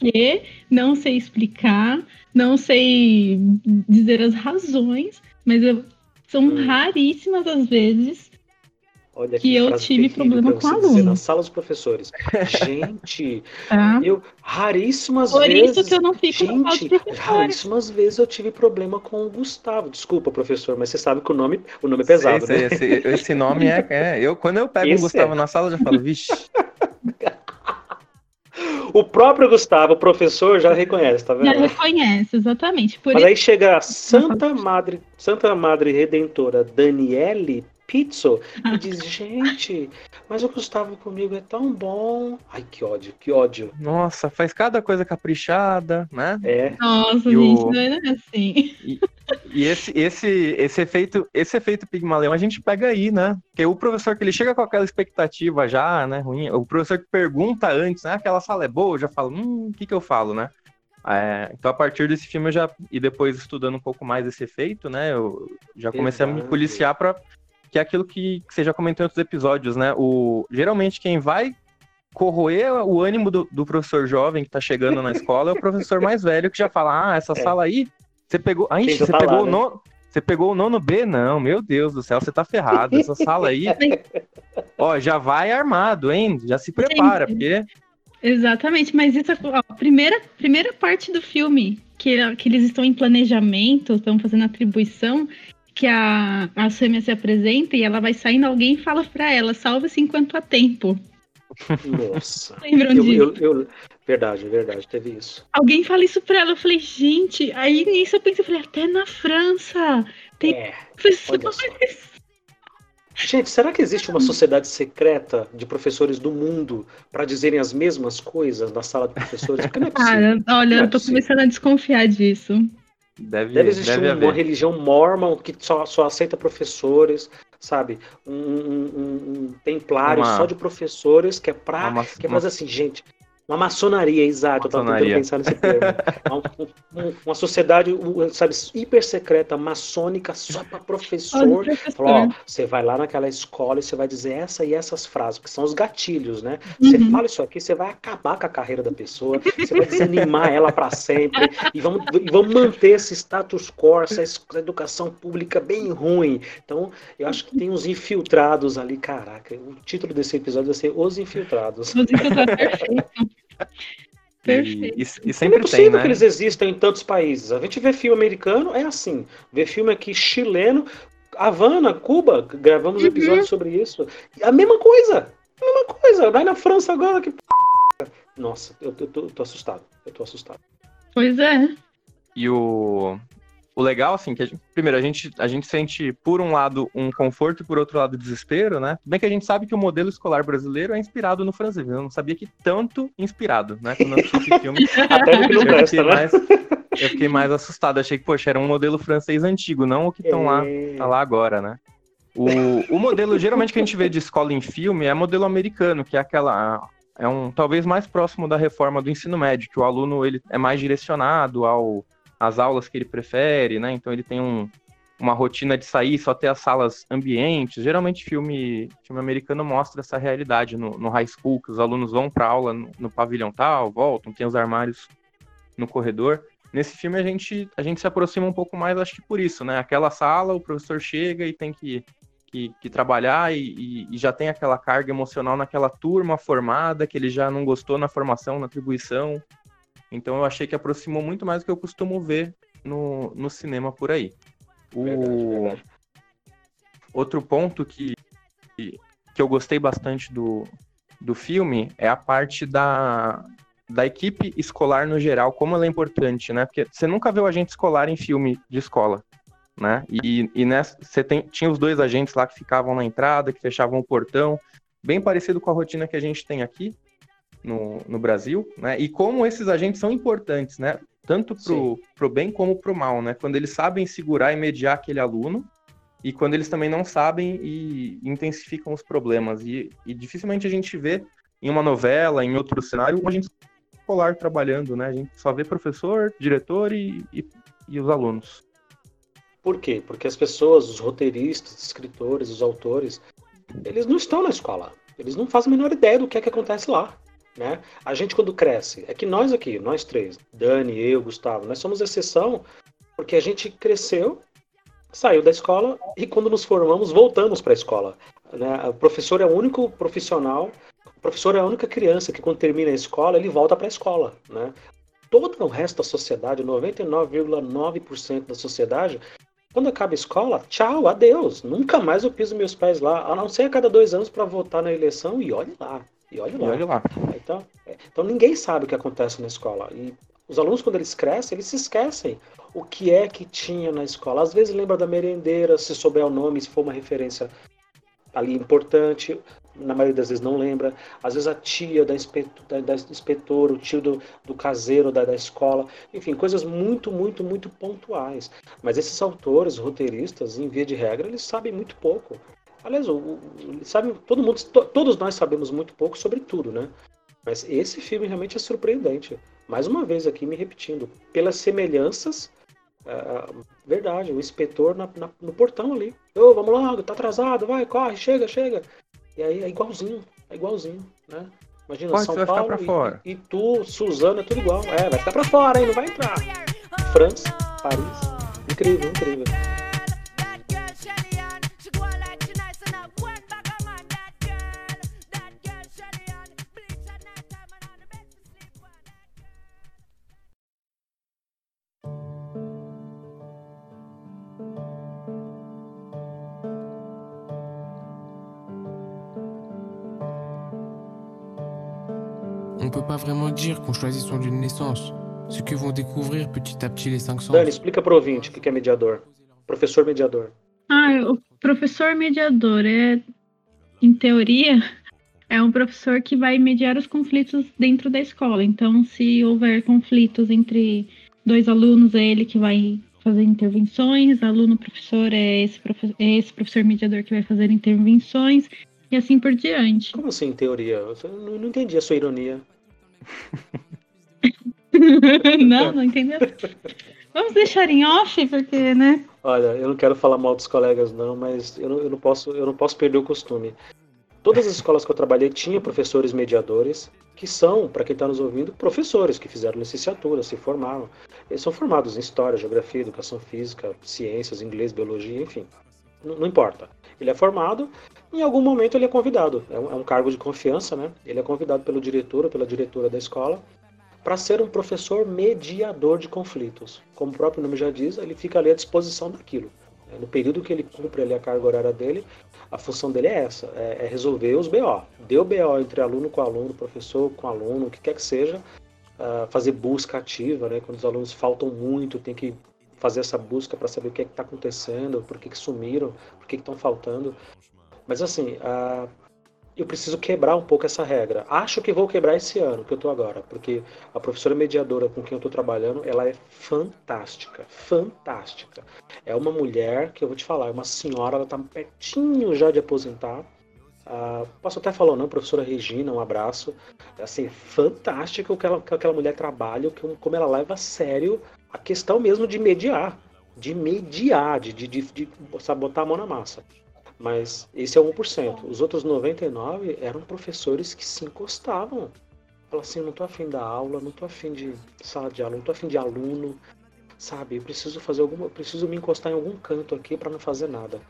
o que, não sei explicar, não sei dizer as razões, mas eu- são Hum. raríssimas as vezes Olha que eu tive problema com dizer aluno. Nas salas dos professores. Gente, tá? eu raríssimas Por vezes. isso que eu não fico Gente, professora. raríssimas vezes eu tive problema com o Gustavo. Desculpa, professor, mas você sabe que o nome, o nome é pesado, Sei, né? sei, esse, esse nome é, é. Eu, quando eu pego Esse um Gustavo é. na sala, eu já falo, vixe. O próprio Gustavo, o professor, já reconhece, tá Já vendo? reconhece, exatamente. Por Mas isso aí chega a Santa Madre, Santa Madre Redentora Daniele Pizzo Ah. e diz: Gente, mas o Gustavo comigo é tão bom. Ai, que ódio, que ódio. Nossa, faz cada coisa caprichada, né? É, Nossa, E gente, o- não é assim. E esse, esse, esse efeito, esse efeito Pigmaleão a gente pega aí, né? Porque o professor que ele chega com aquela expectativa já, né, ruim, o professor que pergunta antes, né, aquela sala é boa, eu já falo, hum, o que que eu falo, né? É, então a partir desse filme eu já, e depois estudando um pouco mais esse efeito, né, eu já comecei a me policiar para que é aquilo que, que você já comentou em outros episódios, né? O, geralmente quem vai corroer o ânimo do, do professor jovem que tá chegando na escola é o professor mais velho que já fala, ah, essa É. sala aí, você pegou, ah, ixi, você tá pegou lá, o né? nono, você pegou o nono B? Não, meu Deus do céu, você tá ferrado. Essa sala aí, ó, já vai armado, hein? Já se prepara, porque Exatamente, mas isso é a primeira, primeira parte do filme, que, que eles estão em planejamento, estão fazendo atribuição, que a, a Samia se apresenta e ela vai saindo, alguém fala pra ela, salva-se enquanto há tempo. nossa. Lembram Eu, disso? eu, eu- verdade, verdade, teve isso. Alguém fala isso pra ela, eu falei, gente, aí nisso eu pensei, eu falei, até na França, Tem- É, só. Gente, será que existe uma sociedade secreta de professores do mundo para dizerem as mesmas coisas na sala de professores? Porque não é possível. Cara, olha, é eu tô possível. começando a desconfiar disso. Deve, Deve existir deve uma haver. religião mormon que só, só aceita professores, sabe? Um, um- um- templário Uma- só de professores que é pra. Uma- que é uma- assim, gente. Uma maçonaria, exato, eu tava tentando Maçonaria. pensar nesse termo. Uma, um- uma sociedade, sabe, hiper secreta, maçônica, só para professor. Falou, ó, você vai lá naquela escola e você vai dizer essa e essas frases, porque são os gatilhos, né? Você Uhum. fala isso aqui, você vai acabar com a carreira da pessoa, você vai desanimar ela para sempre, e vamos, e vamos manter esse status quo, essa es- educação pública bem ruim. Então, eu acho que tem uns infiltrados ali, caraca. O título desse episódio vai ser Os Infiltrados. Música tá perfeita. Perfeito. E, e- e Não é sempre tem, possível né? que eles existam em tantos países. A gente vê filme americano, é assim. Vê filme aqui chileno, Havana, Cuba, gravamos Uhum. episódios sobre isso. A mesma coisa. A mesma coisa. Vai na França agora que. p***. Nossa, eu, eu tô, eu tô assustado. Eu tô assustado. Pois é. E o, o legal, assim, que a gente- primeiro, a gente, a gente sente, por um lado, um conforto e por outro lado, desespero, né? Bem que a gente sabe que o modelo escolar brasileiro é inspirado no francês. Eu não sabia que tanto inspirado, né? Quando eu assisti esse filme, Até que não eu presta, fiquei, né? mais, eu fiquei mais assustado. Achei que, poxa, era um modelo francês antigo, não o que estão lá, É. tá lá agora, né? O, o modelo, geralmente, que a gente vê de escola em filme é modelo americano, que é aquela. É um talvez mais próximo da reforma do ensino médio, que o aluno ele é mais direcionado ao, às aulas que ele prefere, né? Então ele tem um, uma rotina de sair, só ter as salas ambientes. Geralmente filme, filme americano mostra essa realidade no, no high school, que os alunos vão para aula no, no pavilhão tal, voltam, tem os armários no corredor. Nesse filme a gente, a gente se aproxima um pouco mais, acho que por isso, né? Aquela sala, o professor chega e tem que, que, que trabalhar e- e já tem aquela carga emocional naquela turma formada, que ele já não gostou na formação, na atribuição. Então eu achei que aproximou muito mais do que eu costumo ver no, no cinema por aí. O Verdade, verdade. outro ponto que, que eu gostei bastante do, do filme é a parte da, da equipe escolar no geral, como ela é importante, né? Porque você nunca vê o agente escolar em filme de escola, né? E, e nessa, você tem, tinha os dois agentes lá que ficavam na entrada, que fechavam o portão, bem parecido com a rotina que a gente tem aqui no, no Brasil, né? E como esses agentes são importantes, né? Tanto pro, pro bem como pro mal, né? Quando eles sabem segurar e mediar aquele aluno, e quando eles também não sabem e intensificam os problemas. E, e dificilmente a gente vê em uma novela, em outro cenário, um agente escolar trabalhando, né? A gente só vê professor, diretor e, e, e os alunos. Por quê? Porque as pessoas, os roteiristas, os escritores, os autores, eles não estão na escola. Eles não fazem a menor ideia do que é que acontece lá. Né? A gente, quando cresce, é que nós aqui, nós três, Dani, eu, Gustavo, nós somos exceção porque a gente cresceu, saiu da escola e quando nos formamos, voltamos para a escola. Né? O professor é o único profissional professor é a única criança que, quando termina a escola, ele volta para a escola. Né? Todo o resto da sociedade, 99,9% da sociedade, quando acaba a escola, tchau, adeus. Nunca mais eu piso meus pés lá, a não ser a cada dois anos para votar na eleição e olhe lá. E olhe lá. E olhe lá. Então, é, então ninguém sabe o que acontece na escola. E os alunos, quando eles crescem, eles se esquecem o que é que tinha na escola. Às vezes lembra da merendeira, se souber o nome, se for uma referência ali importante na maioria das vezes não lembra. Às vezes a tia da, inspetora, da, da inspetora o tio do, do caseiro da, da escola. Enfim, coisas muito, muito, muito pontuais. Mas esses autores, roteiristas, em via de regra, eles sabem muito pouco. Aliás, o, o, sabe, todo mundo, to, todos nós sabemos muito pouco sobre tudo, né? Mas esse filme realmente é surpreendente. Mais uma vez aqui me repetindo, pelas semelhanças Uh, verdade, o inspetor na, na, no portão ali. Ô, oh, vamos logo, tá atrasado, vai, corre, chega, chega. E aí é igualzinho, é igualzinho, né? Imagina, Pode, São Paulo. E, e tu, Suzano, é tudo igual. É, vai ficar pra fora, hein? Não vai entrar. França, Paris. Incrível, incrível. Dire qu'on choisit son lieu de naissance. Ce que vont découvrir petit à petit les cinq sens. Dani, explica pro ouvinte o que é mediador. Professor mediador. Ah, o professor mediador é, em teoria, é um professor que vai mediar os conflitos dentro da escola. Então, se houver conflitos entre dois alunos, é ele que vai fazer intervenções, aluno professor é esse, profe é esse professor mediador que vai fazer intervenções e assim por diante. Como assim, em teoria? Eu não, não entendi a sua ironia. não, não entendeu? Vamos deixar em off, porque, né? Olha, eu não quero falar mal dos colegas, não, mas eu não, eu não, posso, eu não posso perder o costume. Todas as escolas que eu trabalhei tinham professores mediadores, que são, para quem está nos ouvindo, professores que fizeram licenciatura, se formaram. Eles são formados em História, Geografia, Educação Física, Ciências, Inglês, Biologia, enfim. Não, importa. Ele é formado, em algum momento ele é convidado. É um, é um cargo de confiança, né? Ele é convidado pelo diretor ou pela diretora da escola para ser um professor mediador de conflitos. Como o próprio nome já diz, ele fica ali à disposição daquilo. É, no período que ele cumpre ali a carga horária dele, a função dele é essa, é, é resolver os BO. Deu BO entre aluno com aluno, professor com aluno, o que quer que seja, uh, fazer busca ativa, né? Quando os alunos faltam muito, tem que fazer essa busca para saber o que é está acontecendo, por que, que sumiram, por que estão faltando. Mas assim, eu preciso quebrar um pouco essa regra. Acho que vou quebrar esse ano que eu estou agora, porque a professora mediadora com quem eu estou trabalhando, ela é fantástica, fantástica. É uma mulher que eu vou te falar, é uma senhora, ela está pertinho já de aposentar. Uh, posso até falar não, professora Regina, um abraço. É assim, fantástico o que, ela, que aquela mulher trabalha, como ela leva a sério a questão mesmo de mediar, de mediar, de, de, de, de botar a mão na massa. Mas esse é 1%. Os outros 99% eram professores que se encostavam. Falaram assim, não tô afim da aula, não tô afim de sala de aula, não tô afim de aluno, sabe? Eu preciso fazer alguma, preciso me encostar em algum canto aqui para não fazer nada.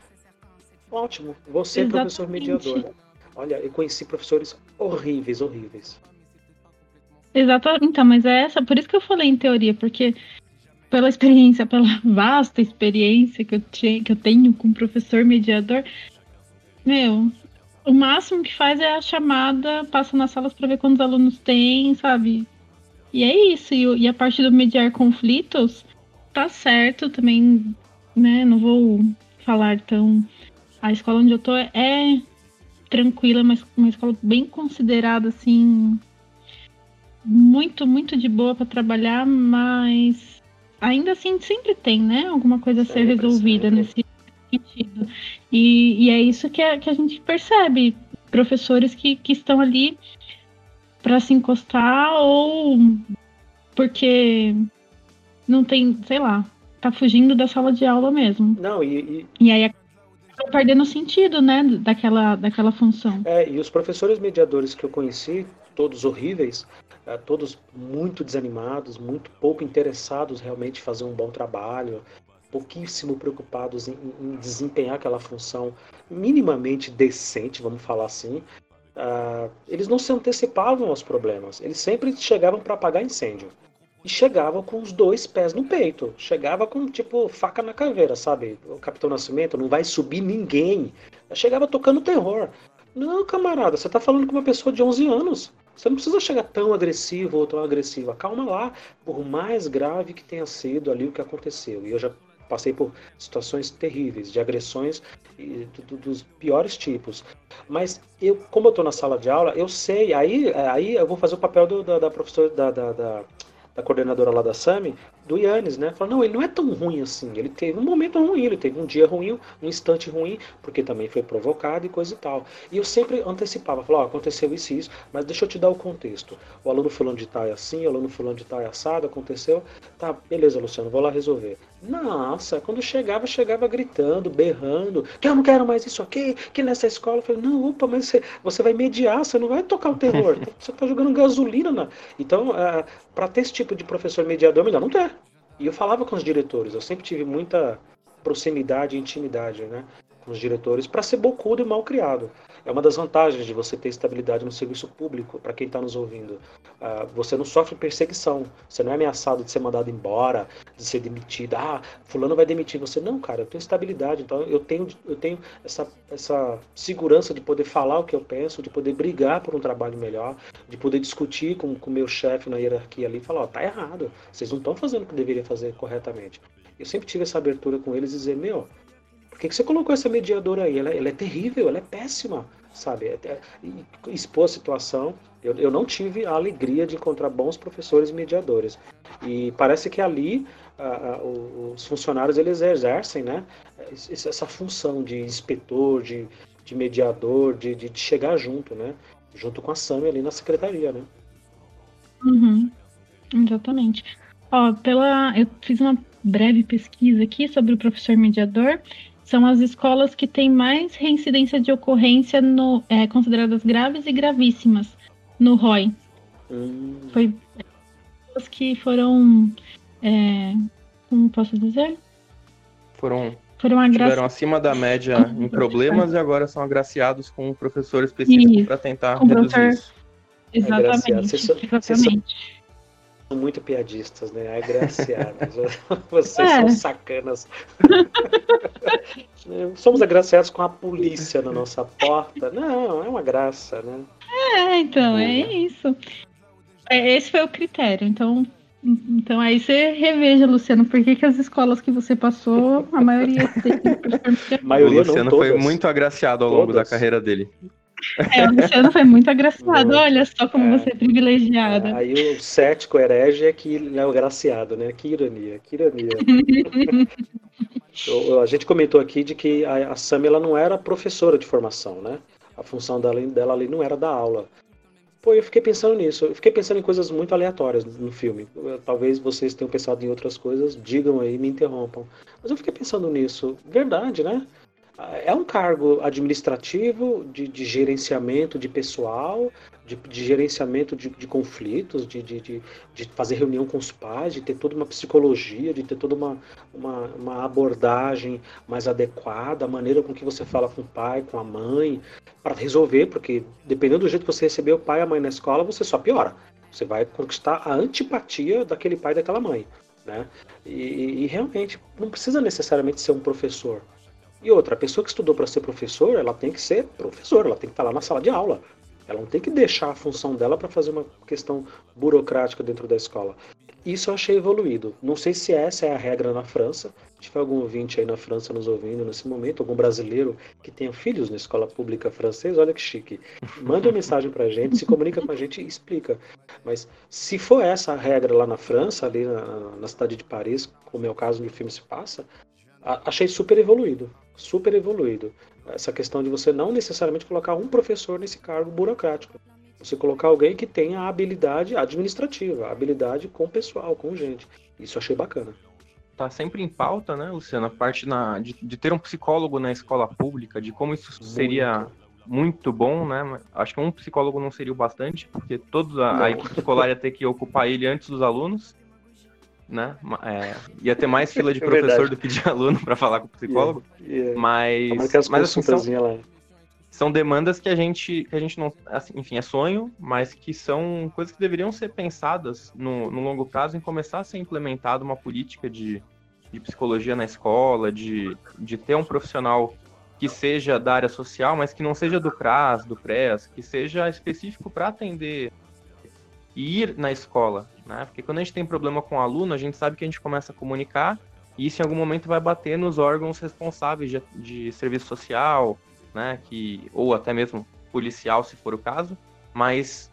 Ótimo, você é professor mediador. Olha, eu conheci professores horríveis, horríveis. Exatamente, então, mas é essa, por isso que eu falei em teoria, porque pela experiência, pela vasta experiência que eu, tinha, que eu tenho com professor mediador, meu, o máximo que faz é a chamada, passa nas salas para ver quantos alunos tem, sabe? E é isso. E, e a parte do mediar conflitos, tá certo também, né? Não vou falar tão. A escola onde eu tô é tranquila, mas uma escola bem considerada, assim, muito, muito de boa para trabalhar, mas ainda assim sempre tem, né? Alguma coisa a ser resolvida sempre. nesse sentido. E, e é isso que a, que a gente percebe. Professores que, que estão ali para se encostar ou porque não tem, sei lá, tá fugindo da sala de aula mesmo. Não, e, e... e aí tá perdendo o sentido, né, daquela, daquela função. É, e os professores mediadores que eu conheci, todos horríveis, todos muito desanimados, muito pouco interessados realmente em fazer um bom trabalho, pouquíssimo preocupados em, em desempenhar aquela função minimamente decente, vamos falar assim. Uh, eles não se antecipavam aos problemas, eles sempre chegavam para apagar incêndio. E chegavam com os dois pés no peito. Chegava com, tipo, faca na caveira, sabe? O Capitão Nascimento não vai subir ninguém. Chegava tocando terror. Não, camarada, você tá falando com uma pessoa de 11 anos. Você não precisa chegar tão agressivo ou tão agressiva. Calma lá, por mais grave que tenha sido ali o que aconteceu. E eu já passei por situações terríveis, de agressões do, dos piores tipos. Mas eu, como eu estou na sala de aula, eu sei. Aí, aí eu vou fazer o papel do, da, da professora da, da da coordenadora lá da SAMI, do Yannis, né? Falou, não, ele não é tão ruim assim. Ele teve um momento ruim, ele teve um dia ruim, um instante ruim, porque também foi provocado e coisa e tal. E eu sempre antecipava, falava, oh, aconteceu isso e isso, mas deixa eu te dar o contexto. O aluno fulano de tal é assim, o aluno fulano de tal é assado, aconteceu. Tá, beleza, Luciano, vou lá resolver. Nossa, quando chegava, chegava gritando, berrando, que eu não quero mais isso aqui, que nessa escola. Eu falei, não, opa, mas você, você vai mediar, você não vai tocar o terror. Você está jogando gasolina. Na... Então, uh, é, para ter esse tipo de professor mediador, melhor não ter. E eu falava com os diretores, eu sempre tive muita proximidade e intimidade né, com os diretores para ser bocudo e mal criado. É uma das vantagens de você ter estabilidade no serviço público, para quem está nos ouvindo. Uh, você não sofre perseguição, você não é ameaçado de ser mandado embora, de ser demitido. Ah, fulano vai demitir você. Não, cara, eu tenho estabilidade, então eu tenho, eu tenho essa, essa segurança de poder falar o que eu penso, de poder brigar por um trabalho melhor, de poder discutir com o meu chefe na hierarquia ali e falar, ó, oh, tá errado, vocês não estão fazendo o que deveria fazer corretamente. Eu sempre tive essa abertura com eles e dizer, meu, por que, que você colocou essa mediadora aí? Ela, ela é terrível, ela é péssima, sabe? É, é, expor a situação. Eu, eu não tive a alegria de encontrar bons professores mediadores. E parece que ali a, a, os funcionários eles exercem né, essa função de inspetor, de, de mediador, de, de, chegar junto, né? Junto com a Sami ali na secretaria, né? Uhum, exatamente. Ó, pela, eu fiz uma breve pesquisa aqui sobre o professor mediador são as escolas que têm mais reincidência de ocorrência no, é, consideradas graves e gravíssimas no ROI. Hum. Foi as que foram, é, como posso dizer? Foram, foram agraci... acima da média em problemas e agora são agraciados com um professor específico para tentar reduzir professor... isso. Exatamente. exatamente são muito piadistas, né? Agraciados. Vocês é. são sacanas. Somos agraciados com a polícia na nossa porta. Não, é uma graça, né? É, então, é, é isso. É, esse foi o critério. Então, então aí você reveja, Luciano, por que, que as escolas que você passou, a maioria tem a maioria o Luciano não, foi muito agraciado ao longo da carreira dele. É, o Luciano foi muito agraciado. Muito. Olha só como é. você é privilegiada. Aí o cético herege é que é o agraciado, né? Que ironia, que ironia. a gente comentou aqui de que a, a Sam ela não era professora de formação, né? A função dela, dela ali não era dar aula. Pô, eu fiquei pensando nisso. Eu fiquei pensando em coisas muito aleatórias no filme. Talvez vocês tenham pensado em outras coisas, digam aí, me interrompam. Mas eu fiquei pensando nisso. Verdade, né? É um cargo administrativo de, de gerenciamento de pessoal, de, de gerenciamento de, de conflitos, de, de, fazer reunião com os pais, de ter toda uma psicologia, de ter toda uma, uma, uma, abordagem mais adequada, a maneira com que você fala com o pai, com a mãe, para resolver, porque dependendo do jeito que você receber o pai e a mãe na escola, você só piora. Você vai conquistar a antipatia daquele pai e daquela mãe. Né? E, e realmente não precisa necessariamente ser um professor. E outra, a pessoa que estudou para ser professor, ela tem que ser professor, ela tem que estar lá na sala de aula. Ela não tem que deixar a função dela para fazer uma questão burocrática dentro da escola. Isso eu achei evoluído. Não sei se essa é a regra na França. Se tiver algum ouvinte aí na França nos ouvindo nesse momento, algum brasileiro que tenha filhos na escola pública francesa, olha que chique. Manda uma mensagem pra gente, se comunica com a gente e explica. Mas se for essa a regra lá na França, ali na, na cidade de Paris, como é o caso onde o filme se passa, achei super evoluído. Super evoluído. Essa questão de você não necessariamente colocar um professor nesse cargo burocrático. Você colocar alguém que tenha a habilidade administrativa, a habilidade com pessoal, com gente. Isso achei bacana. Tá sempre em pauta, né, Luciano, a parte na, de, de ter um psicólogo na escola pública, de como isso muito. seria muito bom, né? Acho que um psicólogo não seria o bastante, porque toda a, a equipe escolar ia ter que ocupar ele antes dos alunos, né? É, ia ter mais fila de é professor do que de aluno para falar com o psicólogo. Yeah, yeah. Mas, mas assim, são, são demandas que a gente que a gente não assim, enfim é sonho mas que são coisas que deveriam ser pensadas no, no longo prazo em começar a ser implementada uma política de, de psicologia na escola de, de ter um profissional que seja da área social mas que não seja do CRAS do PRES que seja específico para atender ir na escola né porque quando a gente tem problema com o aluno a gente sabe que a gente começa a comunicar e isso em algum momento vai bater nos órgãos responsáveis de, de serviço social né, que ou até mesmo policial, se for o caso, mas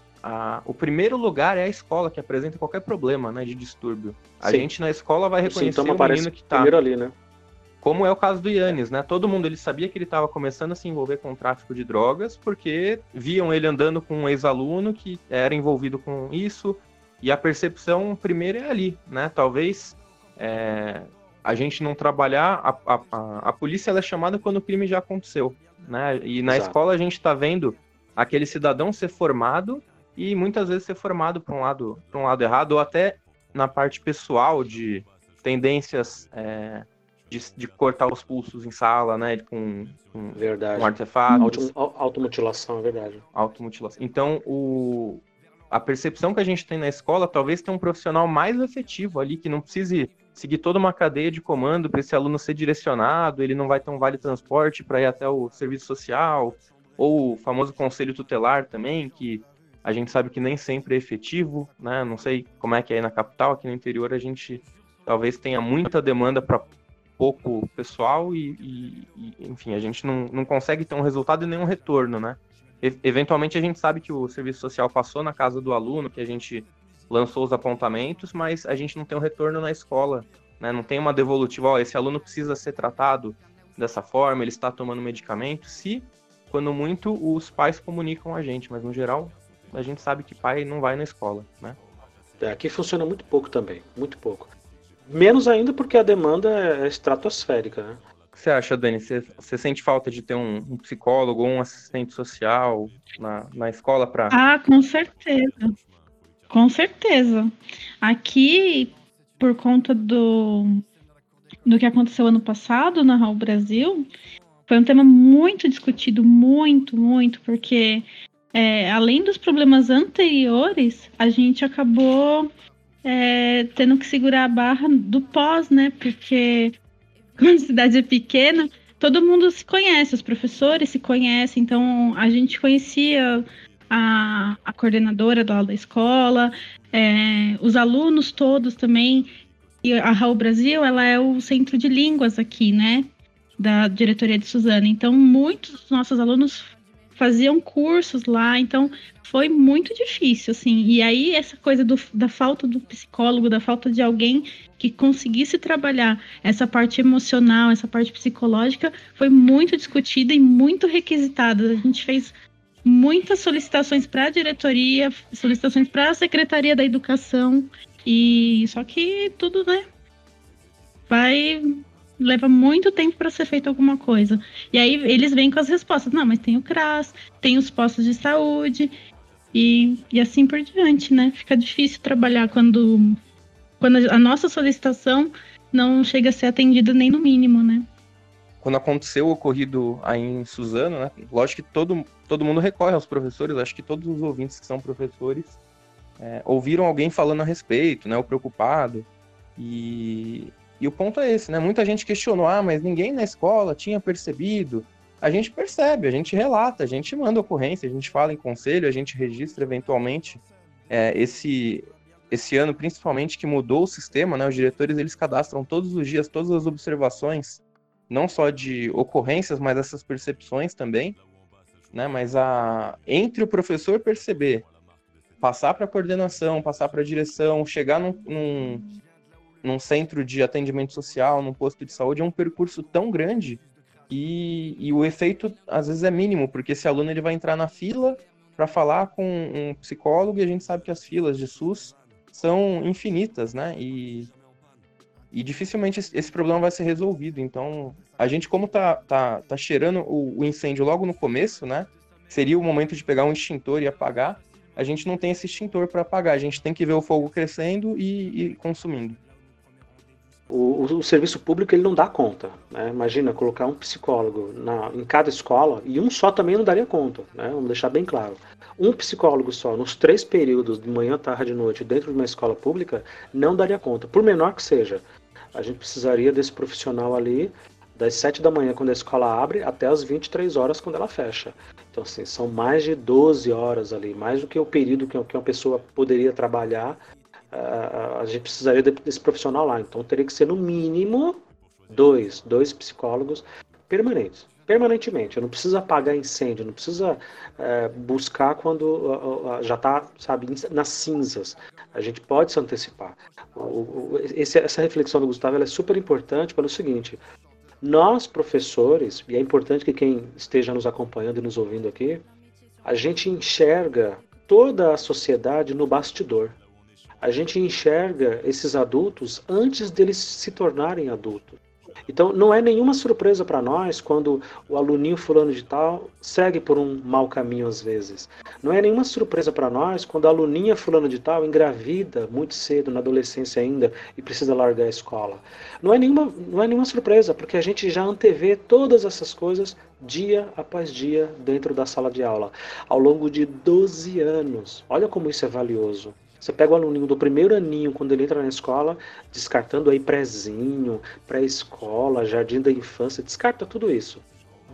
o primeiro lugar é a escola que apresenta qualquer problema, né, de distúrbio. A Sim. gente na escola vai reconhecer o, o menino que está primeiro ali, né? Como é o caso do Yannis, né? Todo mundo ele sabia que ele estava começando a se envolver com o tráfico de drogas, porque viam ele andando com um ex-aluno que era envolvido com isso, e a percepção primeiro é ali, né? Talvez é, a gente não trabalhar, a, a, a polícia é chamada quando o crime já aconteceu né? E na Exato. escola a gente está vendo aquele cidadão ser formado e muitas vezes ser formado para um lado para um lado errado ou até na parte pessoal de tendências é, de, de, cortar os pulsos em sala, né? Com, com, verdade. com artefatos. Auto, automutilação, é verdade. Automutilação. Então, o, a percepção que a gente tem na escola talvez tenha um profissional mais efetivo ali, que não precise seguir toda uma cadeia de comando para esse aluno ser direcionado, ele não vai ter um vale transporte para ir até o serviço social, ou o famoso conselho tutelar também, que a gente sabe que nem sempre é efetivo, né? Não sei como é que é aí na capital, aqui no interior a gente talvez tenha muita demanda para pouco pessoal e, e, e, enfim, a gente não, não consegue ter um resultado e nenhum retorno, né? E, eventualmente a gente sabe que o serviço social passou na casa do aluno, que a gente lançou os apontamentos, mas a gente não tem um retorno na escola, né? Não tem uma devolutiva, ó, esse aluno precisa ser tratado dessa forma, ele está tomando medicamento, se, quando muito, os pais comunicam a gente, mas no geral, a gente sabe que pai não vai na escola, né? É, aqui funciona muito pouco também, muito pouco. Menos ainda porque a demanda é estratosférica, né? O que você acha, Dani? Você, você sente falta de ter um, um psicólogo ou um assistente social na, na escola para. Ah, com certeza. Com certeza. Aqui, por conta do, do que aconteceu ano passado na Raul Brasil, foi um tema muito discutido, muito, muito, porque é, além dos problemas anteriores, a gente acabou é, tendo que segurar a barra do pós, né? Porque quando a cidade é pequena, todo mundo se conhece, os professores se conhecem, então a gente conhecia a, a coordenadora da, da escola, é, os alunos todos também. E a Raul Brasil, ela é o centro de línguas aqui, né? Da diretoria de Suzana. Então, muitos dos nossos alunos faziam cursos lá, então foi muito difícil, assim. E aí, essa coisa do, da falta do psicólogo, da falta de alguém que conseguisse trabalhar essa parte emocional, essa parte psicológica, foi muito discutida e muito requisitada. A gente fez muitas solicitações para a diretoria, solicitações para a Secretaria da Educação, e só que tudo, né? Vai leva muito tempo para ser feito alguma coisa. E aí eles vêm com as respostas. Não, mas tem o CRAS, tem os postos de saúde e, e assim por diante, né? Fica difícil trabalhar quando, quando a nossa solicitação não chega a ser atendida nem no mínimo, né? quando aconteceu o ocorrido aí em Suzano, né? Lógico que todo, todo mundo recorre aos professores, acho que todos os ouvintes que são professores é, ouviram alguém falando a respeito, né? O preocupado. E, e o ponto é esse, né? Muita gente questionou, ah, mas ninguém na escola tinha percebido. A gente percebe, a gente relata, a gente manda ocorrência, a gente fala em conselho, a gente registra eventualmente é, esse, esse ano, principalmente, que mudou o sistema, né? Os diretores, eles cadastram todos os dias todas as observações, não só de ocorrências, mas essas percepções também, né? Mas a entre o professor perceber, passar para a coordenação, passar para a direção, chegar num, num, num centro de atendimento social, num posto de saúde, é um percurso tão grande e, e, o efeito às vezes é mínimo, porque esse aluno ele vai entrar na fila para falar com um psicólogo e a gente sabe que as filas de SUS são infinitas, né? E, e dificilmente esse problema vai ser resolvido. Então, a gente, como tá, tá, tá cheirando o, o incêndio logo no começo, né? Seria o momento de pegar um extintor e apagar. A gente não tem esse extintor para apagar. A gente tem que ver o fogo crescendo e, e consumindo. O, o, serviço público ele não dá conta. Né? Imagina colocar um psicólogo na, em cada escola e um só também não daria conta. Né? Vamos deixar bem claro. Um psicólogo só nos três períodos de manhã, tarde e noite dentro de uma escola pública não daria conta, por menor que seja. A gente precisaria desse profissional ali das 7 da manhã quando a escola abre até as 23 horas quando ela fecha. Então, assim, são mais de 12 horas ali, mais do que o período que uma pessoa poderia trabalhar a gente precisaria desse profissional lá. Então teria que ser no mínimo dois, dois psicólogos permanentes. Permanentemente, eu não precisa apagar incêndio, não precisa é, buscar quando já está, sabe, nas cinzas. A gente pode se antecipar. O, o, esse, essa reflexão do Gustavo é super importante pelo seguinte: nós, professores, e é importante que quem esteja nos acompanhando e nos ouvindo aqui, a gente enxerga toda a sociedade no bastidor a gente enxerga esses adultos antes deles se tornarem adultos. Então, não é nenhuma surpresa para nós quando o aluninho fulano de tal segue por um mau caminho às vezes. Não é nenhuma surpresa para nós quando a aluninha fulano de tal engravida muito cedo, na adolescência ainda, e precisa largar a escola. Não é nenhuma, não é nenhuma surpresa, porque a gente já antevê todas essas coisas dia após dia dentro da sala de aula, ao longo de 12 anos. Olha como isso é valioso. Você pega o aluninho do primeiro aninho, quando ele entra na escola, descartando aí prézinho, pré-escola, jardim da infância, descarta tudo isso.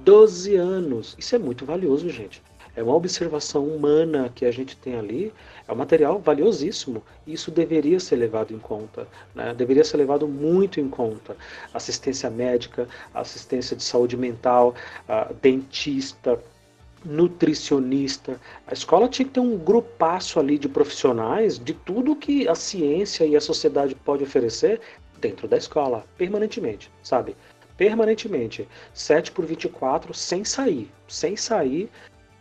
12 anos. Isso é muito valioso, gente. É uma observação humana que a gente tem ali, é um material valiosíssimo. Isso deveria ser levado em conta, né? deveria ser levado muito em conta. Assistência médica, assistência de saúde mental, uh, dentista, nutricionista. A escola tinha que ter um grupaço ali de profissionais de tudo que a ciência e a sociedade pode oferecer dentro da escola, permanentemente, sabe? Permanentemente. 7 por 24, sem sair. Sem sair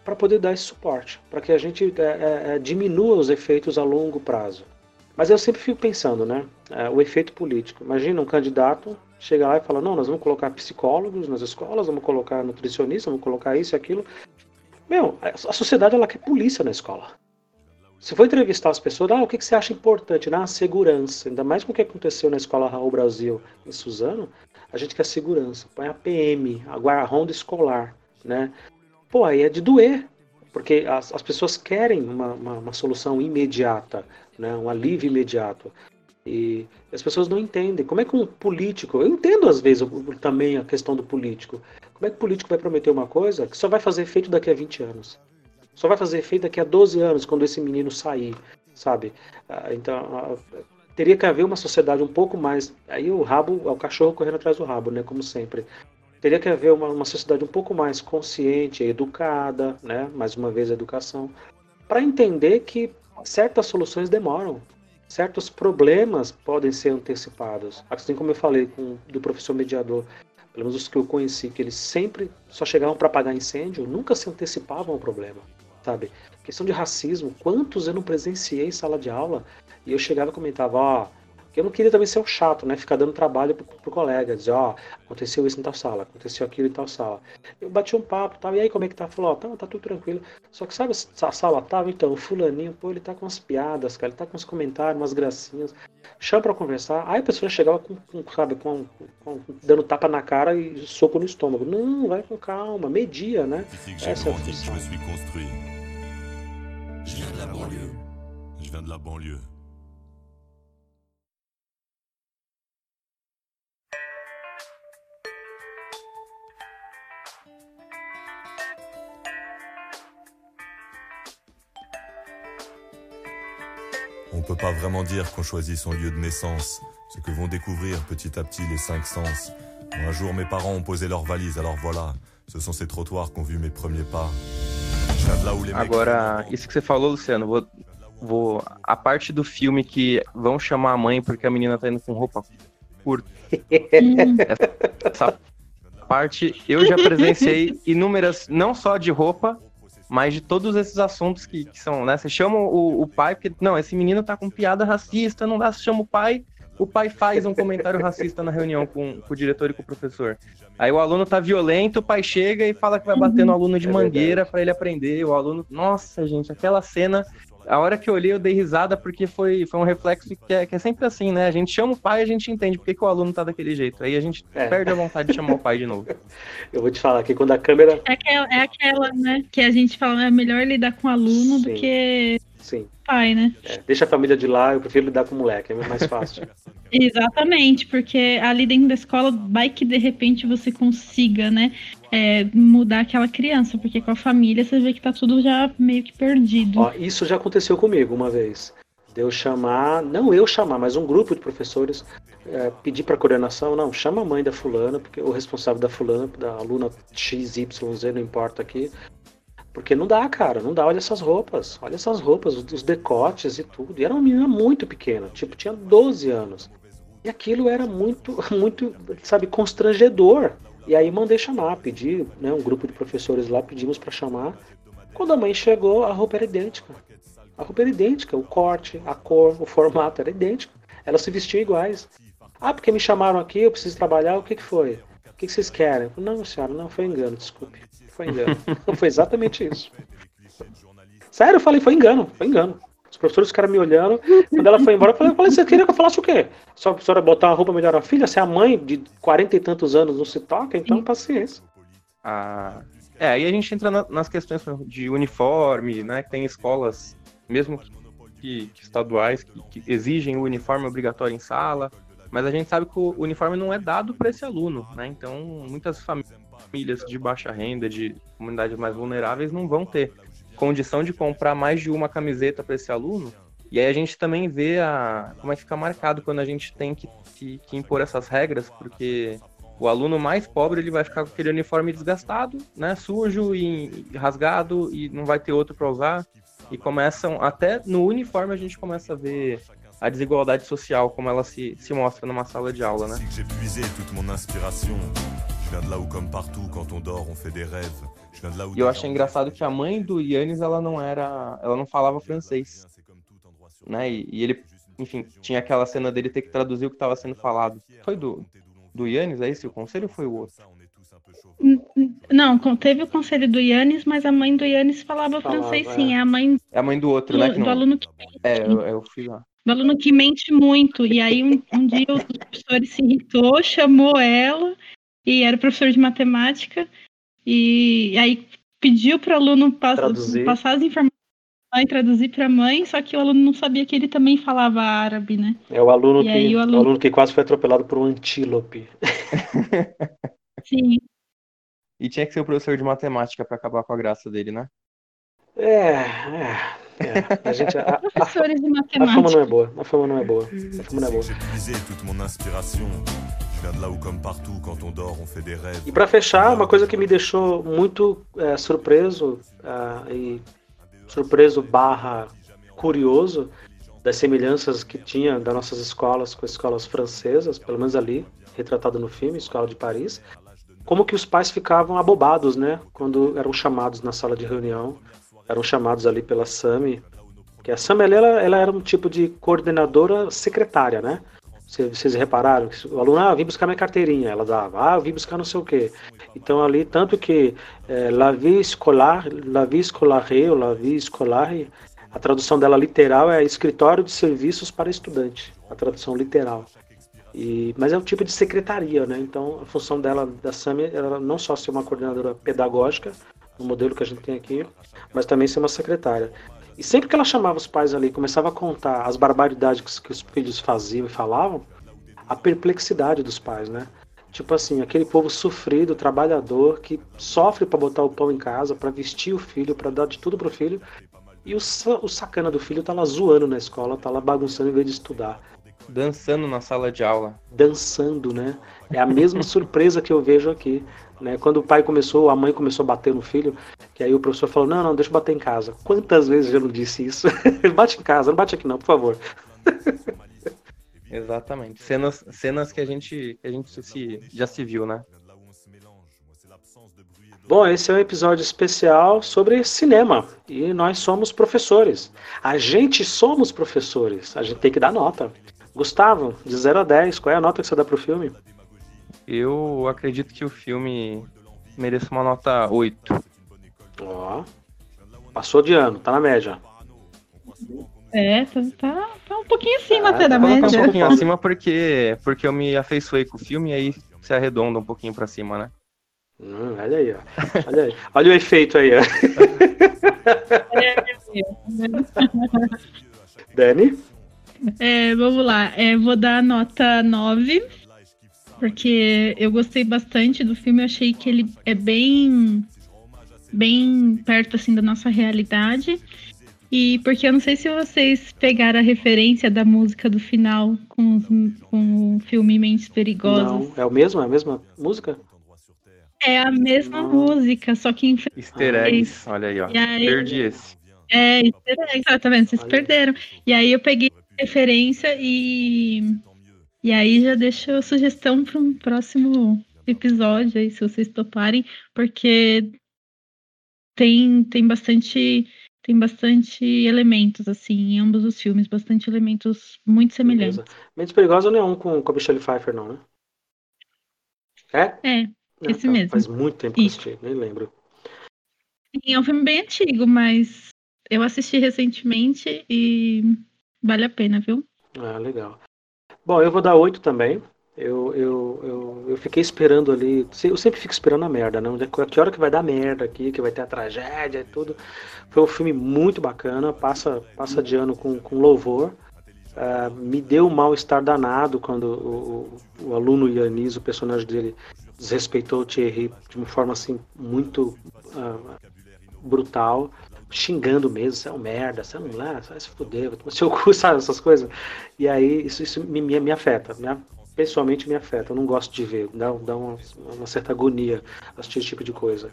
para poder dar esse suporte, para que a gente é, é, é, diminua os efeitos a longo prazo. Mas eu sempre fico pensando, né? É, o efeito político. Imagina um candidato chega lá e fala: não, nós vamos colocar psicólogos nas escolas, vamos colocar nutricionistas, vamos colocar isso e aquilo. Meu, a sociedade ela quer polícia na escola. Se for entrevistar as pessoas, ah, o que, que você acha importante? Na ah, segurança. Ainda mais com o que aconteceu na escola Raul Brasil em Suzano, a gente quer segurança. Põe a PM, a guarda ronda escolar, né? Pô, aí é de doer, porque as, as pessoas querem uma, uma, uma solução imediata, né? um alívio imediato. E as pessoas não entendem. Como é que um político. Eu entendo às vezes também a questão do político. Como é que o político vai prometer uma coisa que só vai fazer efeito daqui a 20 anos? Só vai fazer efeito daqui a 12 anos, quando esse menino sair, sabe? Ah, então, ah, teria que haver uma sociedade um pouco mais. Aí o rabo, é o cachorro correndo atrás do rabo, né? Como sempre. Teria que haver uma, uma sociedade um pouco mais consciente, educada, né? Mais uma vez, educação, para entender que certas soluções demoram certos problemas podem ser antecipados. Assim como eu falei com, do professor mediador, pelo menos os que eu conheci, que eles sempre só chegavam para apagar incêndio, nunca se antecipavam ao problema, sabe? Questão de racismo, quantos eu não presenciei em sala de aula e eu chegava e comentava, ó, oh, eu não queria também ser o chato, né? Ficar dando trabalho pro, pro colega, dizer, ó, oh, aconteceu isso em tal sala, aconteceu aquilo em tal sala. Eu bati um papo tal, e aí como é que tá? Falou, ó, oh, tá, tá tudo tranquilo. Só que sabe a sala tava? Então, o fulaninho, pô, ele tá com umas piadas, cara, ele tá com uns comentários, umas gracinhas. Chama pra conversar. Aí a pessoa chegava com, com sabe, com, com, dando tapa na cara e soco no estômago. Não, vai com calma, media, né? Essa é a função. Je viens de la banlieue. Je viens de la banlieue. On peut pas vraiment dire qu'on choisit son lieu de naissance, ce que vont découvrir petit à petit les cinq sens. Un jour, mes parents ont posé leurs valises, alors voilà, ce sont ces trottoirs qu'ont vu mes premiers pas. Agora, isso que você falou, Luciano, vou, vou. A parte do filme que vão chamar a mãe porque a menina tá indo com roupa curta. essa parte eu já presenciei inúmeras, não só de roupa, mas de todos esses assuntos que, que são, né? Você chama o, o, pai, porque, não, esse menino tá com piada racista, não dá, você chama o pai, o pai faz um comentário racista na reunião com, com, o diretor e com o professor. Aí o aluno tá violento, o pai chega e fala que vai bater no aluno de é mangueira para ele aprender. O aluno, nossa, gente, aquela cena a hora que eu olhei, eu dei risada porque foi, foi um reflexo que é, que é sempre assim, né? A gente chama o pai e a gente entende porque que o aluno tá daquele jeito. Aí a gente é. perde a vontade de chamar o pai de novo. Eu vou te falar que quando a câmera. É aquela, é aquela né? Que a gente fala, é melhor lidar com o aluno Sim. do que Sim. Pai, né? É, deixa a família de lá, eu prefiro lidar com o moleque, é mais fácil. Exatamente, porque ali dentro da escola vai que de repente você consiga, né, é, mudar aquela criança, porque com a família você vê que tá tudo já meio que perdido. Ó, isso já aconteceu comigo uma vez. De eu chamar, não eu chamar, mas um grupo de professores é, pedir para coordenação, não, chama a mãe da fulana, porque o responsável da fulana, da aluna XYZ, não importa aqui, porque não dá, cara, não dá. Olha essas roupas, olha essas roupas, os decotes e tudo. E era uma menina muito pequena, tipo, tinha 12 anos. E aquilo era muito, muito, sabe, constrangedor. E aí mandei chamar, pedi, né, um grupo de professores lá, pedimos para chamar. Quando a mãe chegou, a roupa era idêntica. A roupa era idêntica, o corte, a cor, o formato era idêntico. Elas se vestiam iguais. Ah, porque me chamaram aqui, eu preciso trabalhar, o que, que foi? O que, que vocês querem? Não, senhora, não, foi engano, desculpe. Foi engano. foi exatamente isso. Sério, eu falei, foi engano, foi engano. Os professores ficaram me olhando. Quando ela foi embora, eu falei, você queria que eu falasse o quê? Só a professora botar uma roupa melhor a filha? Se a mãe de 40 e tantos anos não se toca, então paciência. Ah, é, aí a gente entra na, nas questões de uniforme, né? Que tem escolas, mesmo que, que estaduais, que, que, exigem o uniforme obrigatório em sala, mas a gente sabe que o uniforme não é dado para esse aluno, né? Então, muitas famílias famílias de baixa renda, de comunidades mais vulneráveis, não vão ter condição de comprar mais de uma camiseta para esse aluno. E aí a gente também vê a, como é que fica marcado quando a gente tem que, que, que, impor essas regras, porque o aluno mais pobre ele vai ficar com aquele uniforme desgastado, né, sujo e rasgado e não vai ter outro para usar. E começam até no uniforme a gente começa a ver a desigualdade social como ela se, se mostra numa sala de aula, né? E eu achei engraçado que a mãe do Yannis, ela não era, ela não falava francês, né? E, e ele, enfim, tinha aquela cena dele ter que traduzir o que estava sendo falado. Foi do do Yannis, é esse o conselho ou foi o outro? Não, teve o conselho do Yannis, mas a mãe do Yannis falava, falava francês sim. É. é a mãe. É a mãe do outro, né, do, né? Que não... Do aluno que. É, eu, eu fui lá. Do aluno que mente muito. E aí um, um dia o professor se irritou, chamou ela e era professor de matemática, e aí pediu para o aluno pass traduzir. passar as informações e traduzir para a mãe, só que o aluno não sabia que ele também falava árabe, né? É o aluno, que, o aluno... o aluno que quase foi atropelado por um antílope. Sim. E tinha que ser o professor de matemática para acabar com a graça dele, né? É, é. É, a gente, a, Professores de matemática. A fama não é boa. A fama não é boa. A fama não é boa. E para fechar, uma coisa que me deixou muito é, surpreso uh, e surpreso barra curioso das semelhanças que tinha das nossas escolas com as escolas francesas, pelo menos ali, retratado no filme, Escola de Paris, como que os pais ficavam abobados, né, quando eram chamados na sala de reunião, eram chamados ali pela Sami, que a Sami ela, ela era um tipo de coordenadora secretária, né? Vocês repararam que o aluno, ah, vim buscar minha carteirinha, ela dava, ah, vim buscar não sei o quê. Então ali, tanto que é, la vie escolar, la vie escolare, ou la vie escolare, a tradução dela literal é escritório de serviços para estudante, a tradução literal. E, mas é um tipo de secretaria, né? Então a função dela, da SAMI, era não só ser uma coordenadora pedagógica, no modelo que a gente tem aqui, mas também ser uma secretária. E sempre que ela chamava os pais ali, começava a contar as barbaridades que os filhos faziam e falavam, a perplexidade dos pais, né? Tipo assim, aquele povo sofrido, trabalhador, que sofre para botar o pão em casa, para vestir o filho, para dar de tudo pro filho. E o, o sacana do filho tá lá zoando na escola, tá lá bagunçando em vez de estudar. Dançando na sala de aula. Dançando, né? É a mesma surpresa que eu vejo aqui. Né? Quando o pai começou, a mãe começou a bater no filho, que aí o professor falou, não, não, deixa eu bater em casa. Quantas vezes eu não disse isso? bate em casa, não bate aqui não, por favor. Exatamente. Cenas, cenas que a gente, que a gente se, já se viu, né? Bom, esse é um episódio especial sobre cinema e nós somos professores. A gente somos professores, a gente tem que dar nota. Gustavo, de 0 a 10, qual é a nota que você dá pro filme? Eu acredito que o filme mereça uma nota 8. Ó, passou de ano, tá na média. É, tá, tá, tá um pouquinho acima é, até da média. Tá um pouquinho acima porque, porque eu me afeiçoei com o filme e aí se arredonda um pouquinho pra cima, né? Hum, olha aí, ó. Olha aí. Olha o efeito aí, ó. Dani? É, vamos lá. É, vou dar nota 9. Porque eu gostei bastante do filme. Eu achei que ele é bem. Bem perto assim da nossa realidade. E porque eu não sei se vocês pegaram a referência da música do final com, com o filme Mentes Perigosas. Não, é o mesmo? É a mesma música? É a mesma música, só que em Easter eggs, olha aí, ó. Aí, Perdi esse. É, easter eggs, tá vendo? Vocês olha. perderam. E aí eu peguei referência e. E aí já deixo a sugestão para um próximo episódio aí, se vocês toparem, porque tem, tem bastante tem bastante elementos, assim, em ambos os filmes, bastante elementos muito semelhantes. Beleza. Mentes Perigosas não é um com, com a Michelle Pfeiffer, não, né? É? É, não, esse tá, mesmo. Faz muito tempo que eu assisti, nem lembro. Sim, é um filme bem antigo, mas eu assisti recentemente e vale a pena, viu? Ah, legal. Bom, eu vou dar oito também. Eu, eu, eu, eu, fiquei esperando ali. Eu sempre fico esperando a merda, né? Que hora que vai dar merda aqui, que vai ter a tragédia e tudo. Foi um filme muito bacana, passa, passa de ano com, com louvor. Uh, me deu um mal-estar danado quando o, o, o aluno Yanis, o personagem dele, desrespeitou o Thierry de uma forma assim muito uh, brutal, xingando mesmo, você é um merda, você é um lá, você vai se fuder, vai tomar seu cu, sabe, essas coisas. E aí isso, isso me, me, me afeta, né? pessoalmente me afeta, eu não gosto de ver, dá, dá uma, uma certa agonia assistir esse tipo de coisa.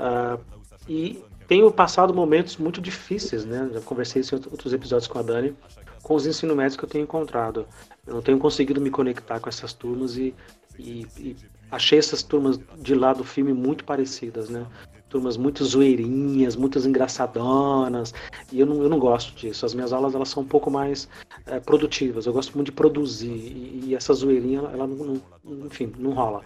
Uh, e tenho passado momentos muito difíceis, né? Já conversei em outros episódios com a Dani, com os ensino médios que eu tenho encontrado. Eu não tenho conseguido me conectar com essas turmas e, e, e achei essas turmas de lá do filme muito parecidas, né? Turmas muito zoeirinhas, muito engraçadonas, e eu não, eu não gosto disso. As minhas aulas elas são um pouco mais é, produtivas, eu gosto muito de produzir, e, e essa zoeirinha, ela não, não, enfim, não rola.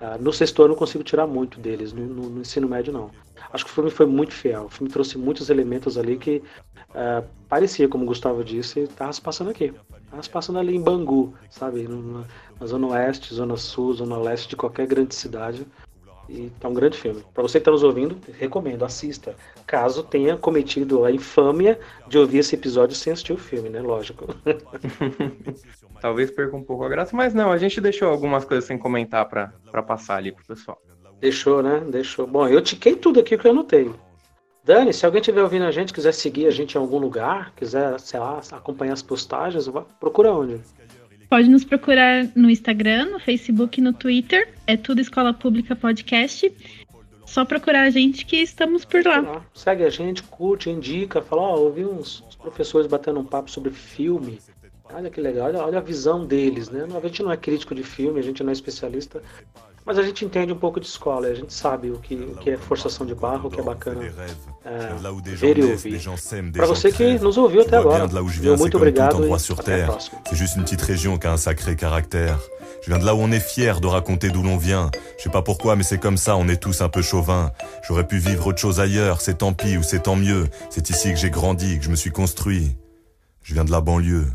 Uh, no sexto ano eu consigo tirar muito deles, no, no, no, ensino médio não. Acho que o filme foi muito fiel, o filme trouxe muitos elementos ali que uh, parecia, como o Gustavo disse, estava se passando aqui. Estava se passando ali em Bangu, sabe? No, na zona oeste, zona sul, zona leste de qualquer grande cidade. E tá um grande filme. Para você que está nos ouvindo, recomendo, assista. Caso tenha cometido a infâmia de ouvir esse episódio sem assistir o filme, né? Lógico. Talvez perca um pouco a graça, mas não, a gente deixou algumas coisas sem comentar para passar ali pro pessoal. Deixou, né? Deixou. Bom, eu tiquei tudo aqui que eu anotei. Dani, se alguém estiver ouvindo a gente, quiser seguir a gente em algum lugar, quiser, sei lá, acompanhar as postagens, procura onde? Pode nos procurar no Instagram, no Facebook, no Twitter. É tudo Escola Pública Podcast. Só procurar a gente que estamos por lá. Segue a gente, curte, indica, fala, ó, ouvi uns, uns, professores batendo um papo sobre filme. Olha que legal, olha, olha a visão deles, né? A gente não é crítico de filme, a gente não é especialista, mas a gente entende um pouco de escola, a gente sabe o que, o que é forçação de barro, o que é bacana é, ver e ouvir. Para você que nos ouviu até agora, meu muito obrigado e até a próxima. C'est juste une petite région qui a un sacré caractère. Je viens de là où on est fier de raconter d'où l'on vient. Je sais pas pourquoi, mais c'est comme ça, on est tous un peu chauvins. J'aurais pu vivre autre chose ailleurs, c'est tant pis ou c'est tant mieux. C'est ici que j'ai grandi, que je me suis construit. Je viens de la banlieue.